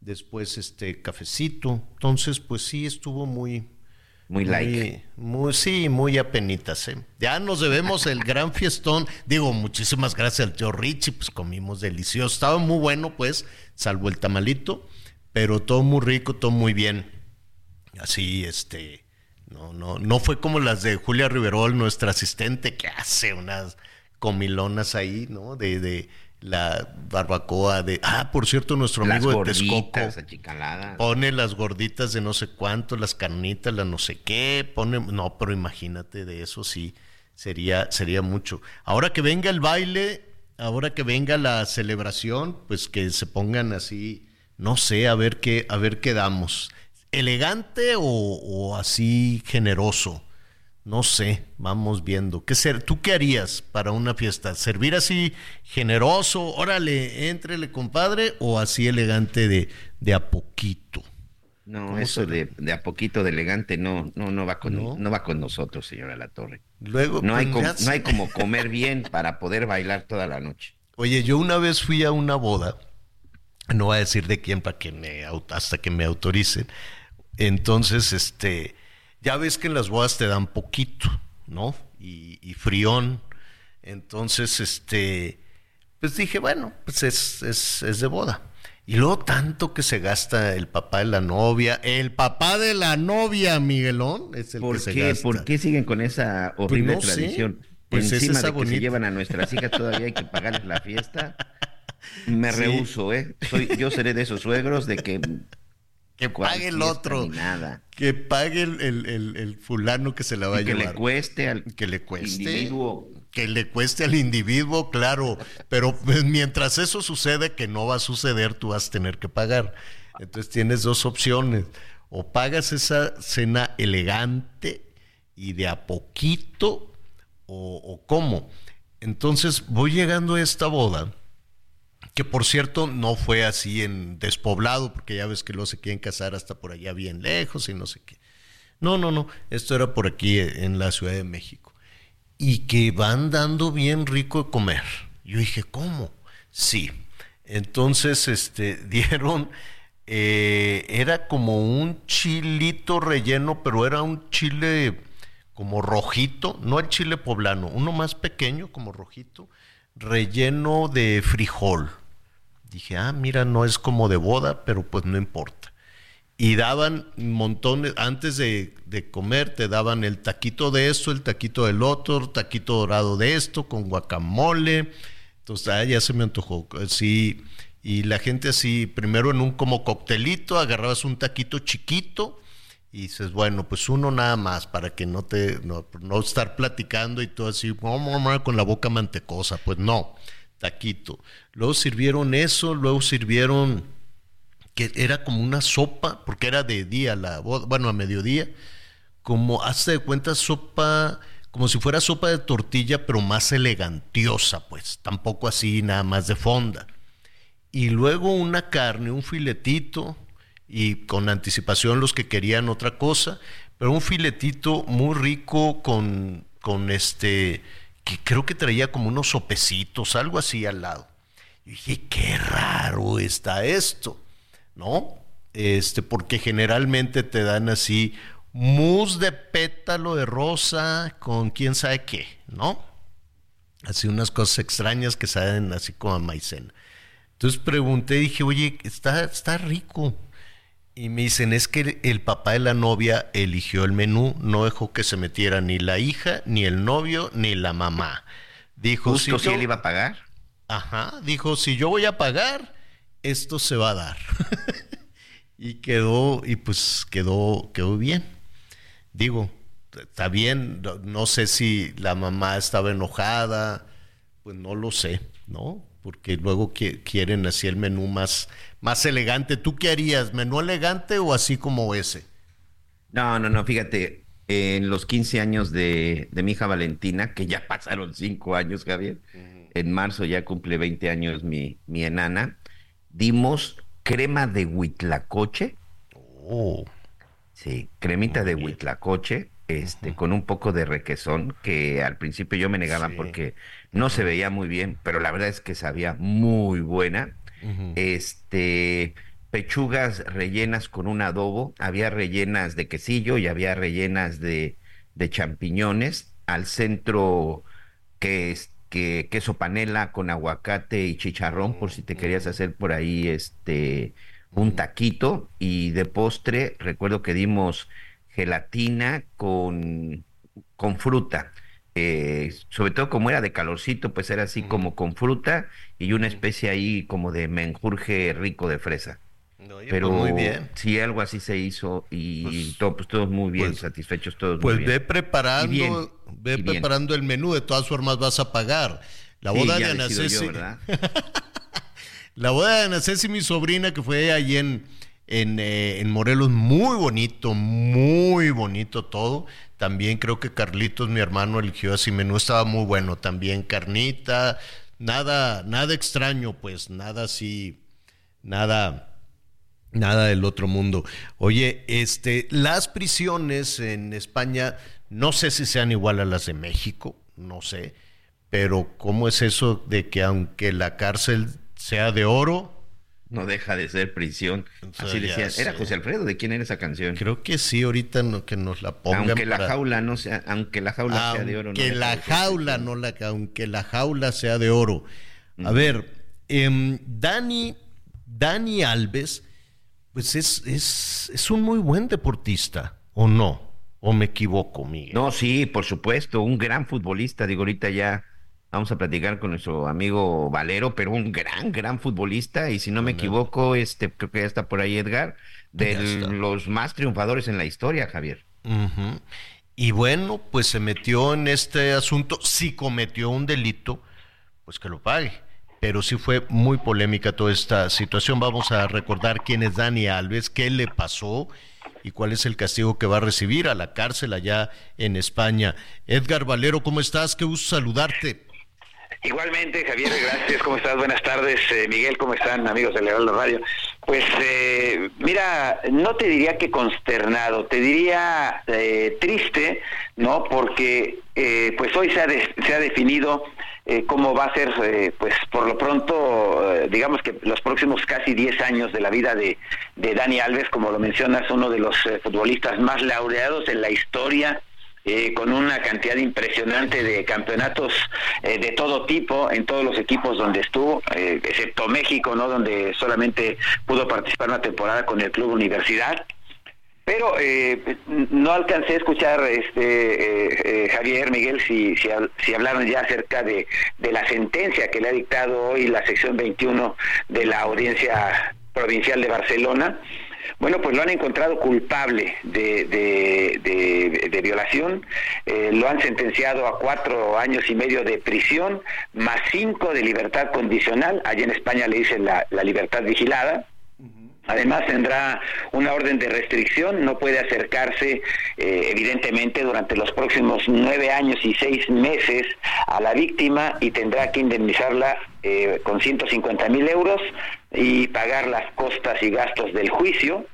Después este cafecito. Entonces, pues sí, estuvo muy, muy like. Muy, sí, muy apenitas. ¿eh? Ya nos debemos el gran fiestón. Digo, muchísimas gracias al tío Richie, pues comimos delicioso. Estaba muy bueno, pues, salvo el tamalito, pero todo muy rico, todo muy bien así, este, no, no, no fue como las de Julia Riverol, nuestra asistente, que hace unas comilonas ahí, ¿no? De, de la barbacoa de, ah, por cierto, nuestro amigo de Texcoco pone las gorditas de no sé cuánto, las carnitas, la no sé qué, pone, no, pero imagínate de eso sí, sería, sería mucho. Ahora que venga el baile, ahora que venga la celebración, pues que se pongan así, no sé, a ver qué, a ver qué damos elegante o, así generoso? No sé, vamos viendo. ¿Qué ser? ¿Tú qué harías para una fiesta? ¿Servir así generoso? Órale, entrele, compadre, o así elegante de, de a poquito. No, eso de, de, a poquito de elegante no, no, no va con ¿No? va con nosotros, señora La Torre. Luego, no hay, pues no hay como comer bien para poder bailar toda la noche. Oye, yo una vez fui a una boda, no voy a decir de quién para que me hasta que me autoricen, entonces, este, ya ves que en las bodas te dan poquito, ¿no? Y, frión. Entonces, este, pues dije, bueno, pues es, es, es de boda. Y luego tanto que se gasta el papá de la novia, el papá de la novia, Miguelón, es el ¿Por que se qué? gasta. ¿Por qué siguen con esa horrible Pues no sé. tradición? Pues es Encima de que bonita. se llevan a nuestras hijas todavía hay que pagarles la fiesta. Me Sí. rehuso, ¿eh? Soy, yo seré de esos suegros de que... Que pague el otro. Nada. Que pague el, el- el- el fulano que se la va a que llevar. le cueste al que le cueste. individuo. Que le cueste al individuo, claro. Pero pues, mientras eso sucede, que no va a suceder, tú vas a tener que pagar. Entonces tienes dos opciones. O pagas esa cena elegante y de a poquito, o, o cómo. Entonces voy llegando a esta boda que por cierto no fue así en despoblado, porque ya ves que luego se quieren casar hasta por allá bien lejos y no sé qué. No, no, no, esto era por aquí eh, en la Ciudad de México. Y que van dando bien rico de comer. Yo dije, ¿cómo? Sí. Entonces, este, dieron, eh, era como un chilito relleno, pero era un chile como rojito, no el chile poblano, uno más pequeño, como rojito, relleno de frijol. Dije, ah, mira, no es como de boda, pero pues no importa. Y daban montones, antes de, de comer, te daban el taquito de esto, el taquito del otro, taquito dorado de esto, con guacamole. Entonces, ah, ya se me antojó. Sí, y la gente así, primero en un como coctelito, agarrabas un taquito chiquito y dices, bueno, pues uno nada más para que no te, no, no estar platicando y todo así, con la boca mantecosa. Pues no, taquito. Luego sirvieron eso, luego sirvieron que era como una sopa, porque era de día la bueno, a mediodía, como, hazte de cuenta, sopa, como si fuera sopa de tortilla, pero más elegantiosa, pues, tampoco así nada más de fonda. Y luego una carne, un filetito, y con anticipación los que querían otra cosa, pero un filetito muy rico con, con este, que creo que traía como unos sopecitos, algo así al lado. Y dije, qué raro está esto, ¿no? Este, porque generalmente te dan así mousse de pétalo de rosa con quién sabe qué, ¿no? Así unas cosas extrañas que saben así como a maicena. Entonces pregunté, dije, oye, está, está rico. Y me dicen, es que el papá de la novia eligió el menú, no dejó que se metiera ni la hija, ni el novio, ni la mamá. Dijo, Justo si yo- él iba a pagar. Ajá, dijo, si yo voy a pagar, esto se va a dar. y quedó, y pues quedó, quedó bien. Digo, está bien, no, no sé si la mamá estaba enojada, pues no lo sé, ¿no? Porque luego qui- quieren así el menú más, más elegante. ¿Tú qué harías? ¿Menú elegante o así como ese? No, no, no, fíjate, en los 15 años de, de mi hija Valentina, que ya pasaron 5 años, Javier, en marzo ya cumple 20 años mi, mi enana, dimos crema de huitlacoche. Oh. Sí, cremita de huitlacoche, este, con un poco de requesón, que al principio yo me negaba Sí. porque no se veía muy bien, pero la verdad es que sabía muy buena. Este, pechugas rellenas con un adobo, había rellenas de quesillo y había rellenas de, de champiñones, al centro que es que queso panela con aguacate y chicharrón por si te querías hacer por ahí este un taquito. Y de postre recuerdo que dimos gelatina con con fruta eh, sobre todo como era de calorcito pues era así como con fruta y una especie ahí como de menjurje rico de fresa Oye, pero pues muy bien. sí algo así se hizo y todo pues todos muy bien satisfechos todos Pues muy ve preparando, bien, ve preparando el menú, de todas formas vas a pagar. La boda de ¿verdad? la boda de mi sobrina, que fue allí en, en, eh, en Morelos, muy bonito, muy bonito todo. También creo que Carlitos, mi hermano, eligió así menú, estaba muy bueno. También carnita, nada, nada extraño, pues, nada así, nada. Nada del otro mundo. Oye, este, las prisiones en España, no sé si sean igual a las de México, no sé, pero ¿cómo es eso de que aunque la cárcel sea de oro, no deja de ser prisión. Así decía. ¿Era José Alfredo? ¿De quién era esa canción? Creo que sí, ahorita no, que nos la pongan. Aunque la jaula no sea, aunque la jaula sea de oro. Que la jaula no la, aunque la jaula sea de oro. A ver, em, Dani, Dani Alves, pues es, es, es un muy buen deportista, ¿o no? ¿O me equivoco, Miguel? No, sí, por supuesto, un gran futbolista. Digo, ahorita ya Vamos a platicar con nuestro amigo Valero, pero un gran, gran futbolista. Y si no me equivoco, este, creo que ya está por ahí Edgar, de los más triunfadores en la historia, Javier. Y bueno, pues se metió en este asunto. Si cometió un delito, pues que lo pague. Pero sí fue muy polémica toda esta situación. Vamos a recordar quién es Dani Alves, qué le pasó y cuál es el castigo que va a recibir a la cárcel allá en España. Edgar Valero, ¿cómo estás? Qué gusto saludarte. Igualmente, Javier, gracias. ¿Cómo estás? Buenas tardes. Eh, Miguel, ¿cómo están, amigos de Legal de Radio? Pues, eh, mira, no te diría que consternado, te diría eh, triste, ¿no? Porque, pues, hoy se ha, se ha definido cómo va a ser, pues, por lo pronto, digamos que los próximos casi 10 años de la vida de, de Dani Alves, como lo mencionas, uno de los futbolistas más laureados en la historia eh, con una cantidad impresionante de campeonatos eh, de todo tipo en todos los equipos donde estuvo, eh, excepto México, ¿no? Donde solamente pudo participar una temporada con el Club Universidad. Pero no alcancé a escuchar, este Javier Miguel, si, si, hablaron ya acerca de, de la sentencia que le ha dictado hoy la sección 21 de la Audiencia Provincial de Barcelona bueno, pues lo han encontrado culpable de, de, violación, eh, lo han sentenciado a cuatro años y medio de prisión, más cinco de libertad condicional, allí en España le dicen la, libertad vigilada, Además tendrá una orden de restricción, no puede acercarse eh, evidentemente durante los próximos nueve años y seis meses a la víctima y tendrá que indemnizarla eh, con 150 mil euros y pagar las costas y gastos del juicio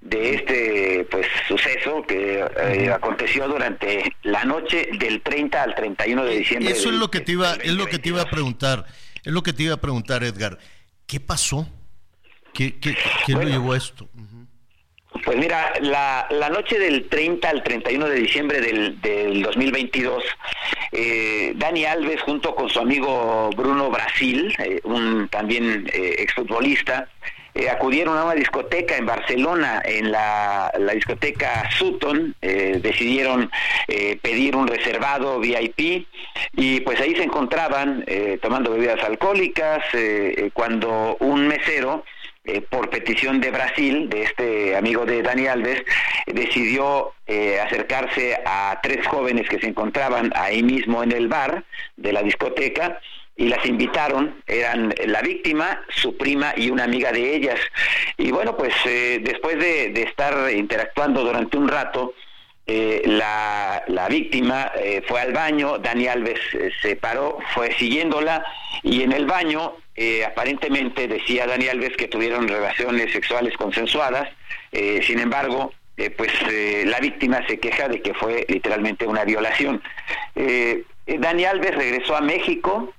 de este pues suceso que eh, aconteció durante la noche del 30 al 31 de diciembre. Eso es lo que te iba es lo que te iba a preguntar. Es lo que te iba a preguntar Edgar. ¿Qué pasó? ¿Qué, qué, lo llevó a esto? Pues mira, la, la, noche del 30 al 31 de diciembre del, del 2022, eh, Dani Alves junto con su amigo Bruno Brasil, eh, un también eh, exfutbolista, eh, acudieron a una discoteca en Barcelona, en la, discoteca Sutton, decidieron pedir un reservado VIP y pues ahí se encontraban tomando bebidas alcohólicas cuando un mesero eh, por petición de Brasil, de este amigo de Dani Alves, decidió eh, acercarse a tres jóvenes que se encontraban ahí mismo en el bar de la discoteca y las invitaron, eran la víctima, su prima y una amiga de ellas. Y bueno, pues eh, después de, estar interactuando durante un rato, la, la, víctima fue al baño, Dani Alves se paró, fue siguiéndola y en el baño eh, aparentemente decía Dani Alves que tuvieron relaciones sexuales consensuadas, eh, sin embargo, eh, pues la víctima se queja de que fue literalmente una violación. Dani Alves regresó a México,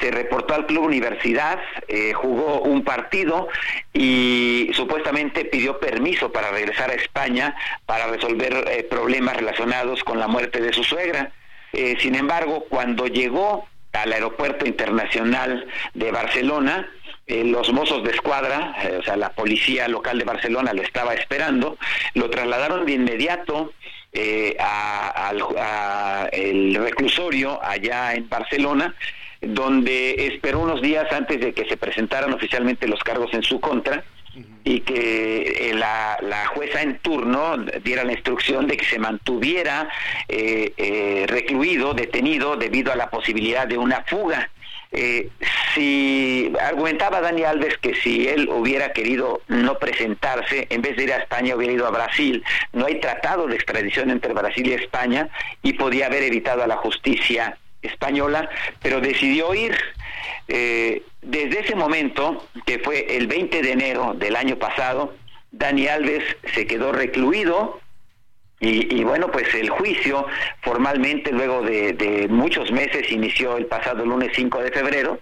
se reportó al Club Universidad, jugó un partido y supuestamente pidió permiso para regresar a España para resolver problemas relacionados con la muerte de su suegra. sin embargo, cuando llegó al aeropuerto internacional de Barcelona. Eh, los mozos de escuadra, eh, o sea, la policía local de Barcelona lo estaba esperando, lo trasladaron de inmediato eh, al el reclusorio allá en Barcelona, donde esperó unos días antes de que se presentaran oficialmente los cargos en su contra y que eh, la, jueza en turno diera la instrucción de que se mantuviera eh, eh, recluido, detenido, debido a la posibilidad de una fuga. si argumentaba Dani Alves que si él hubiera querido no presentarse, en vez de ir a España hubiera ido a Brasil, no hay tratado de extradición entre Brasil y España y podía haber evitado a la justicia española, pero decidió ir. Eh, desde ese momento, que fue el 20 de enero del año pasado, Dani Alves se quedó recluido y, bueno, pues el juicio formalmente luego de, muchos meses inició el pasado lunes 5 de febrero.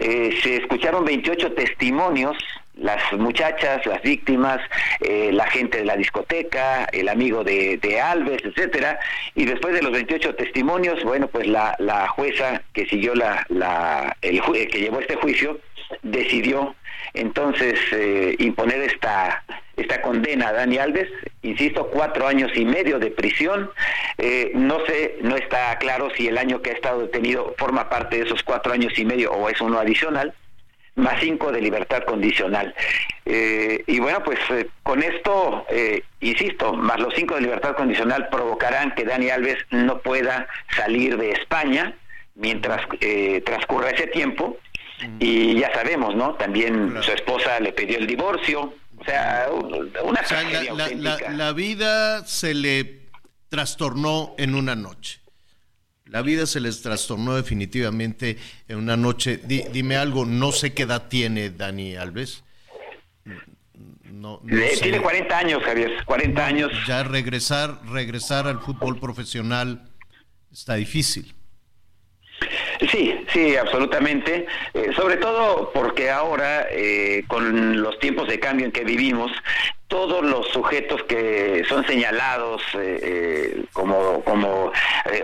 Eh, se escucharon 28 testimonios las muchachas, las víctimas, eh, la gente de la discoteca, el amigo de, Alves, etcétera, y después de los 28 testimonios, bueno, pues la, la jueza que siguió la, la el que llevó este juicio decidió entonces eh, imponer esta esta condena a Dani Alves, insisto, cuatro años y medio de prisión. Eh, no sé, no está claro si el año que ha estado detenido forma parte de esos cuatro años y medio o es uno adicional más cinco de libertad condicional. Eh, y bueno, pues eh, con esto, eh, insisto, más los cinco de libertad condicional provocarán que Dani Alves no pueda salir de España mientras transcurra ese tiempo. Y ya sabemos, ¿no? También su esposa le pidió el divorcio. O sea, una o la vida se le trastornó en una noche. La vida se les trastornó definitivamente en una noche. dime algo, no sé qué edad tiene Dani Alves. No, eh, Tiene 40 años, Javier, 40 años. Ya regresar, regresar al fútbol profesional está difícil. Sí, sí, absolutamente. Eh, sobre todo porque ahora, eh, con los tiempos de cambio en que vivimos, todos los sujetos que son señalados eh, como, como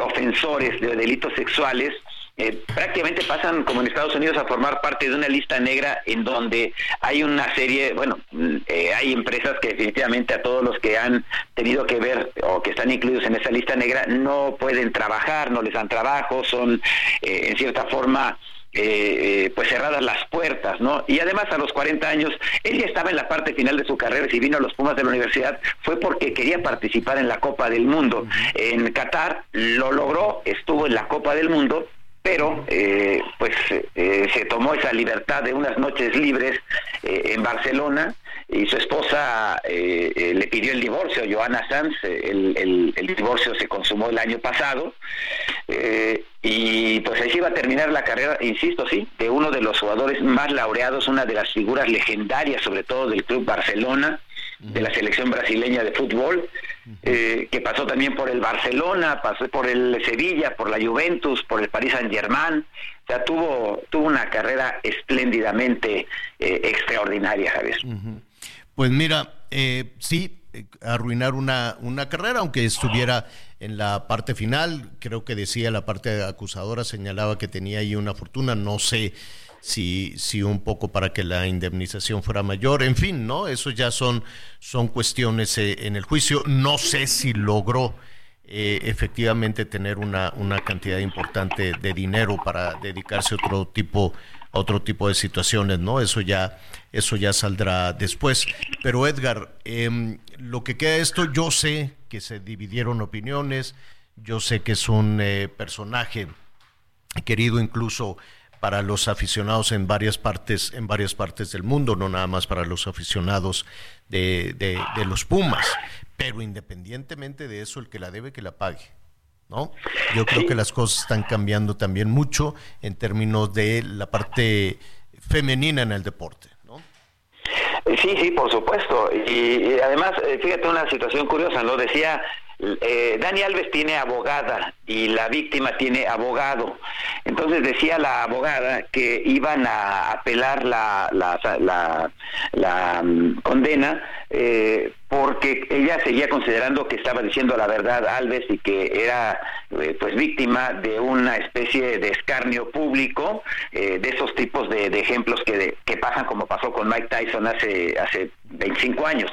ofensores de delitos sexuales, eh, prácticamente pasan, como en Estados Unidos, a formar parte de una lista negra en donde hay una serie, bueno, eh, hay empresas que definitivamente a todos los que han tenido que ver o que están incluidos en esa lista negra no pueden trabajar, no les dan trabajo, son eh, en cierta forma pues cerradas las puertas, ¿no? Y además a los 40 años, él ya estaba en la parte final de su carrera, si vino a los Pumas de la universidad, fue porque quería participar en la Copa del Mundo. En Qatar lo logró, estuvo en la Copa del Mundo, pero eh, pues eh, se tomó esa libertad de unas noches libres eh, en Barcelona y su esposa le pidió el divorcio, Joana Sanz, el, el, divorcio se consumó el año pasado y pues así iba a terminar la carrera, insisto, sí, de uno de los jugadores más laureados, una de las figuras legendarias sobre todo del Club Barcelona, de la selección brasileña de fútbol, eh, que pasó también por el Barcelona, pasó por el Sevilla, por la Juventus, por el Paris Saint Germain, o sea, tuvo, tuvo una carrera espléndidamente eh, extraordinaria, Javier. Pues mira, eh, sí, arruinar una, una carrera, aunque estuviera en la parte final, creo que decía la parte acusadora, señalaba que tenía ahí una fortuna, no sé si, si un poco para que la indemnización fuera mayor, en fin, ¿no? Eso ya son, son cuestiones eh, en el juicio. No sé si logró eh, efectivamente tener una, una cantidad importante de dinero para dedicarse a otro tipo otro tipo de situaciones, ¿no? Eso ya, eso ya saldrá después. Pero Edgar, em, lo que queda esto, yo sé que se dividieron opiniones, yo sé que es un eh, personaje querido incluso para los aficionados en varias partes, en varias partes del mundo, no nada más para los aficionados de, de, los Pumas. Pero independientemente de eso, el que la debe, que la pague. ¿No? Yo creo que las cosas están cambiando también mucho en términos de la parte femenina en el deporte. ¿no? Sí, sí, por supuesto. Y, además, eh, fíjate una situación curiosa, ¿no? Decía eh, Dani Alves tiene abogada y la víctima tiene abogado. Entonces decía la abogada que iban a apelar la, la, la, mm, condena eh, porque ella seguía considerando que estaba diciendo la verdad Alves y que era eh, pues víctima de una especie de escarnio público, de esos tipos de, ejemplos que, que pasan como pasó con Mike Tyson hace, hace 25 años.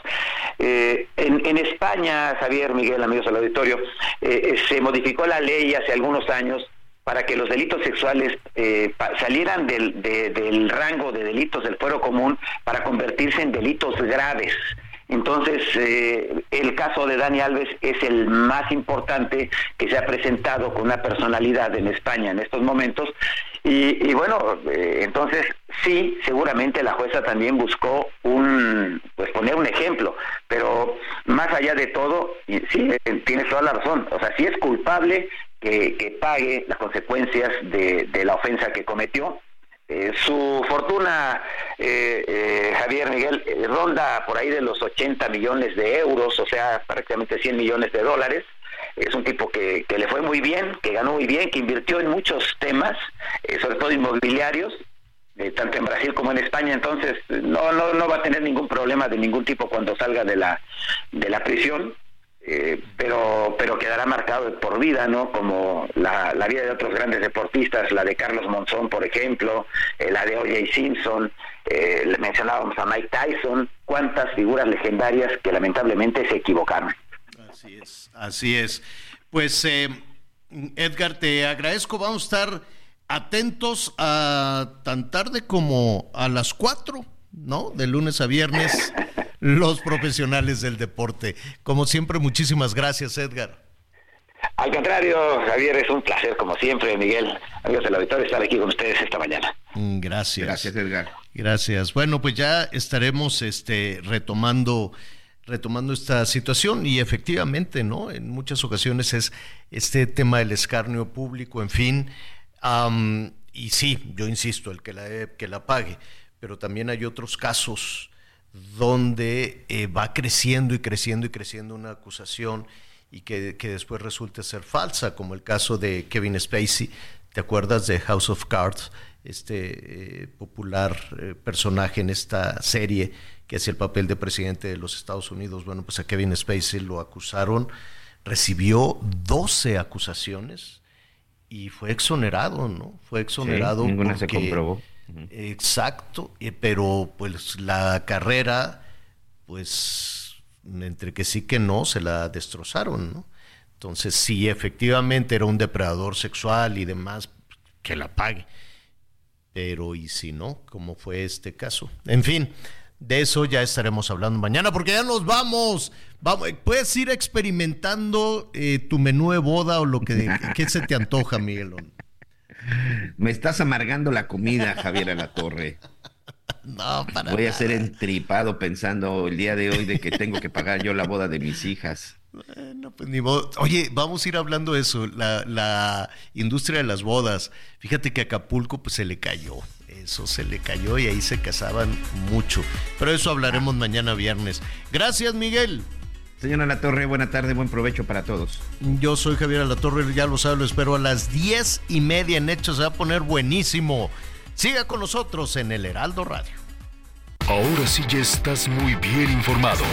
en, en España, Javier Miguel, amigo al auditorio, eh, eh, se modificó la ley hace algunos años para que los delitos sexuales eh, salieran del, del rango de delitos del fuero común para convertirse en delitos graves. Entonces, el caso de Dani Alves es el más importante que se ha presentado con una personalidad en España en estos momentos. Y, y bueno, entonces sí, seguramente la jueza también buscó un, pues poner un ejemplo, pero más allá de todo, sí, eh, tienes toda la razón, o sea, si es culpable que, pague las consecuencias de, la ofensa que cometió. Eh, su fortuna, eh, Javier Miguel, ronda por ahí de los 80 millones de euros, o sea, prácticamente 100 millones de dólares. Es un tipo que, que le fue muy bien, que ganó muy bien, que invirtió en muchos temas, sobre todo inmobiliarios, eh, tanto en Brasil como en España, entonces no, no, no va a tener ningún problema de ningún tipo cuando salga de la, de la prisión. Eh, pero pero quedará marcado por vida, ¿no? Como la, la, vida de otros grandes deportistas, la de Carlos Monzón, por ejemplo, eh, la de O.J. Simpson, eh, mencionábamos a Mike Tyson, cuántas figuras legendarias que lamentablemente se equivocaron. Así es, así es. Pues Edgar, te agradezco, vamos a estar atentos a tan tarde como a las 4, ¿no? De lunes a viernes. los profesionales del deporte. Como siempre, muchísimas gracias, Edgar. Al contrario, Javier, es un placer, como siempre, Miguel, amigos del auditorio, estar aquí con ustedes esta mañana. Mm, gracias. Gracias, Edgar. Gracias. Bueno, pues ya estaremos este, retomando retomando esta situación y efectivamente, ¿no? En muchas ocasiones es este tema del escarnio público, en fin. y sí, yo insisto, el que la, que la pague, pero también hay otros casos donde eh, va creciendo y creciendo y creciendo una acusación y que, después resulta ser falsa, como el caso de Kevin Spacey, ¿te acuerdas de House of Cards? Este eh, popular eh, personaje en esta serie que hacía el papel de presidente de los Estados Unidos. Bueno, pues a Kevin Spacey lo acusaron, recibió 12 acusaciones y fue exonerado, ¿no? Fue exonerado. ninguna se comprobó Exacto, pero pues la carrera, pues entre que sí que no, se la destrozaron, ¿no? Entonces, si efectivamente era un depredador sexual y demás, que la pague. Pero, ¿y si no? como fue este caso? En fin, de eso ya estaremos hablando mañana, porque ya nos vamos. vamos puedes ir experimentando eh, tu menú de boda o lo que, que se te antoja, Miguelón. Me estás amargando la comida, Javier La Torre. No, para Voy a ser entripado pensando el día de hoy de que tengo que pagar yo la boda de mis hijas. Bueno, pues ni Oye, vamos a ir hablando de eso, la, industria de las bodas. Fíjate que Acapulco pues se le cayó, eso se le cayó y ahí se casaban mucho. Pero eso hablaremos mañana viernes. Gracias, Miguel. Señora La Torre, buena tarde, buen provecho para todos. Yo soy Javier La Torre, ya lo sabe, lo espero a las diez y media en Hechos, se va a poner buenísimo. Siga con nosotros en el Heraldo Radio. Ahora sí ya estás muy bien informado.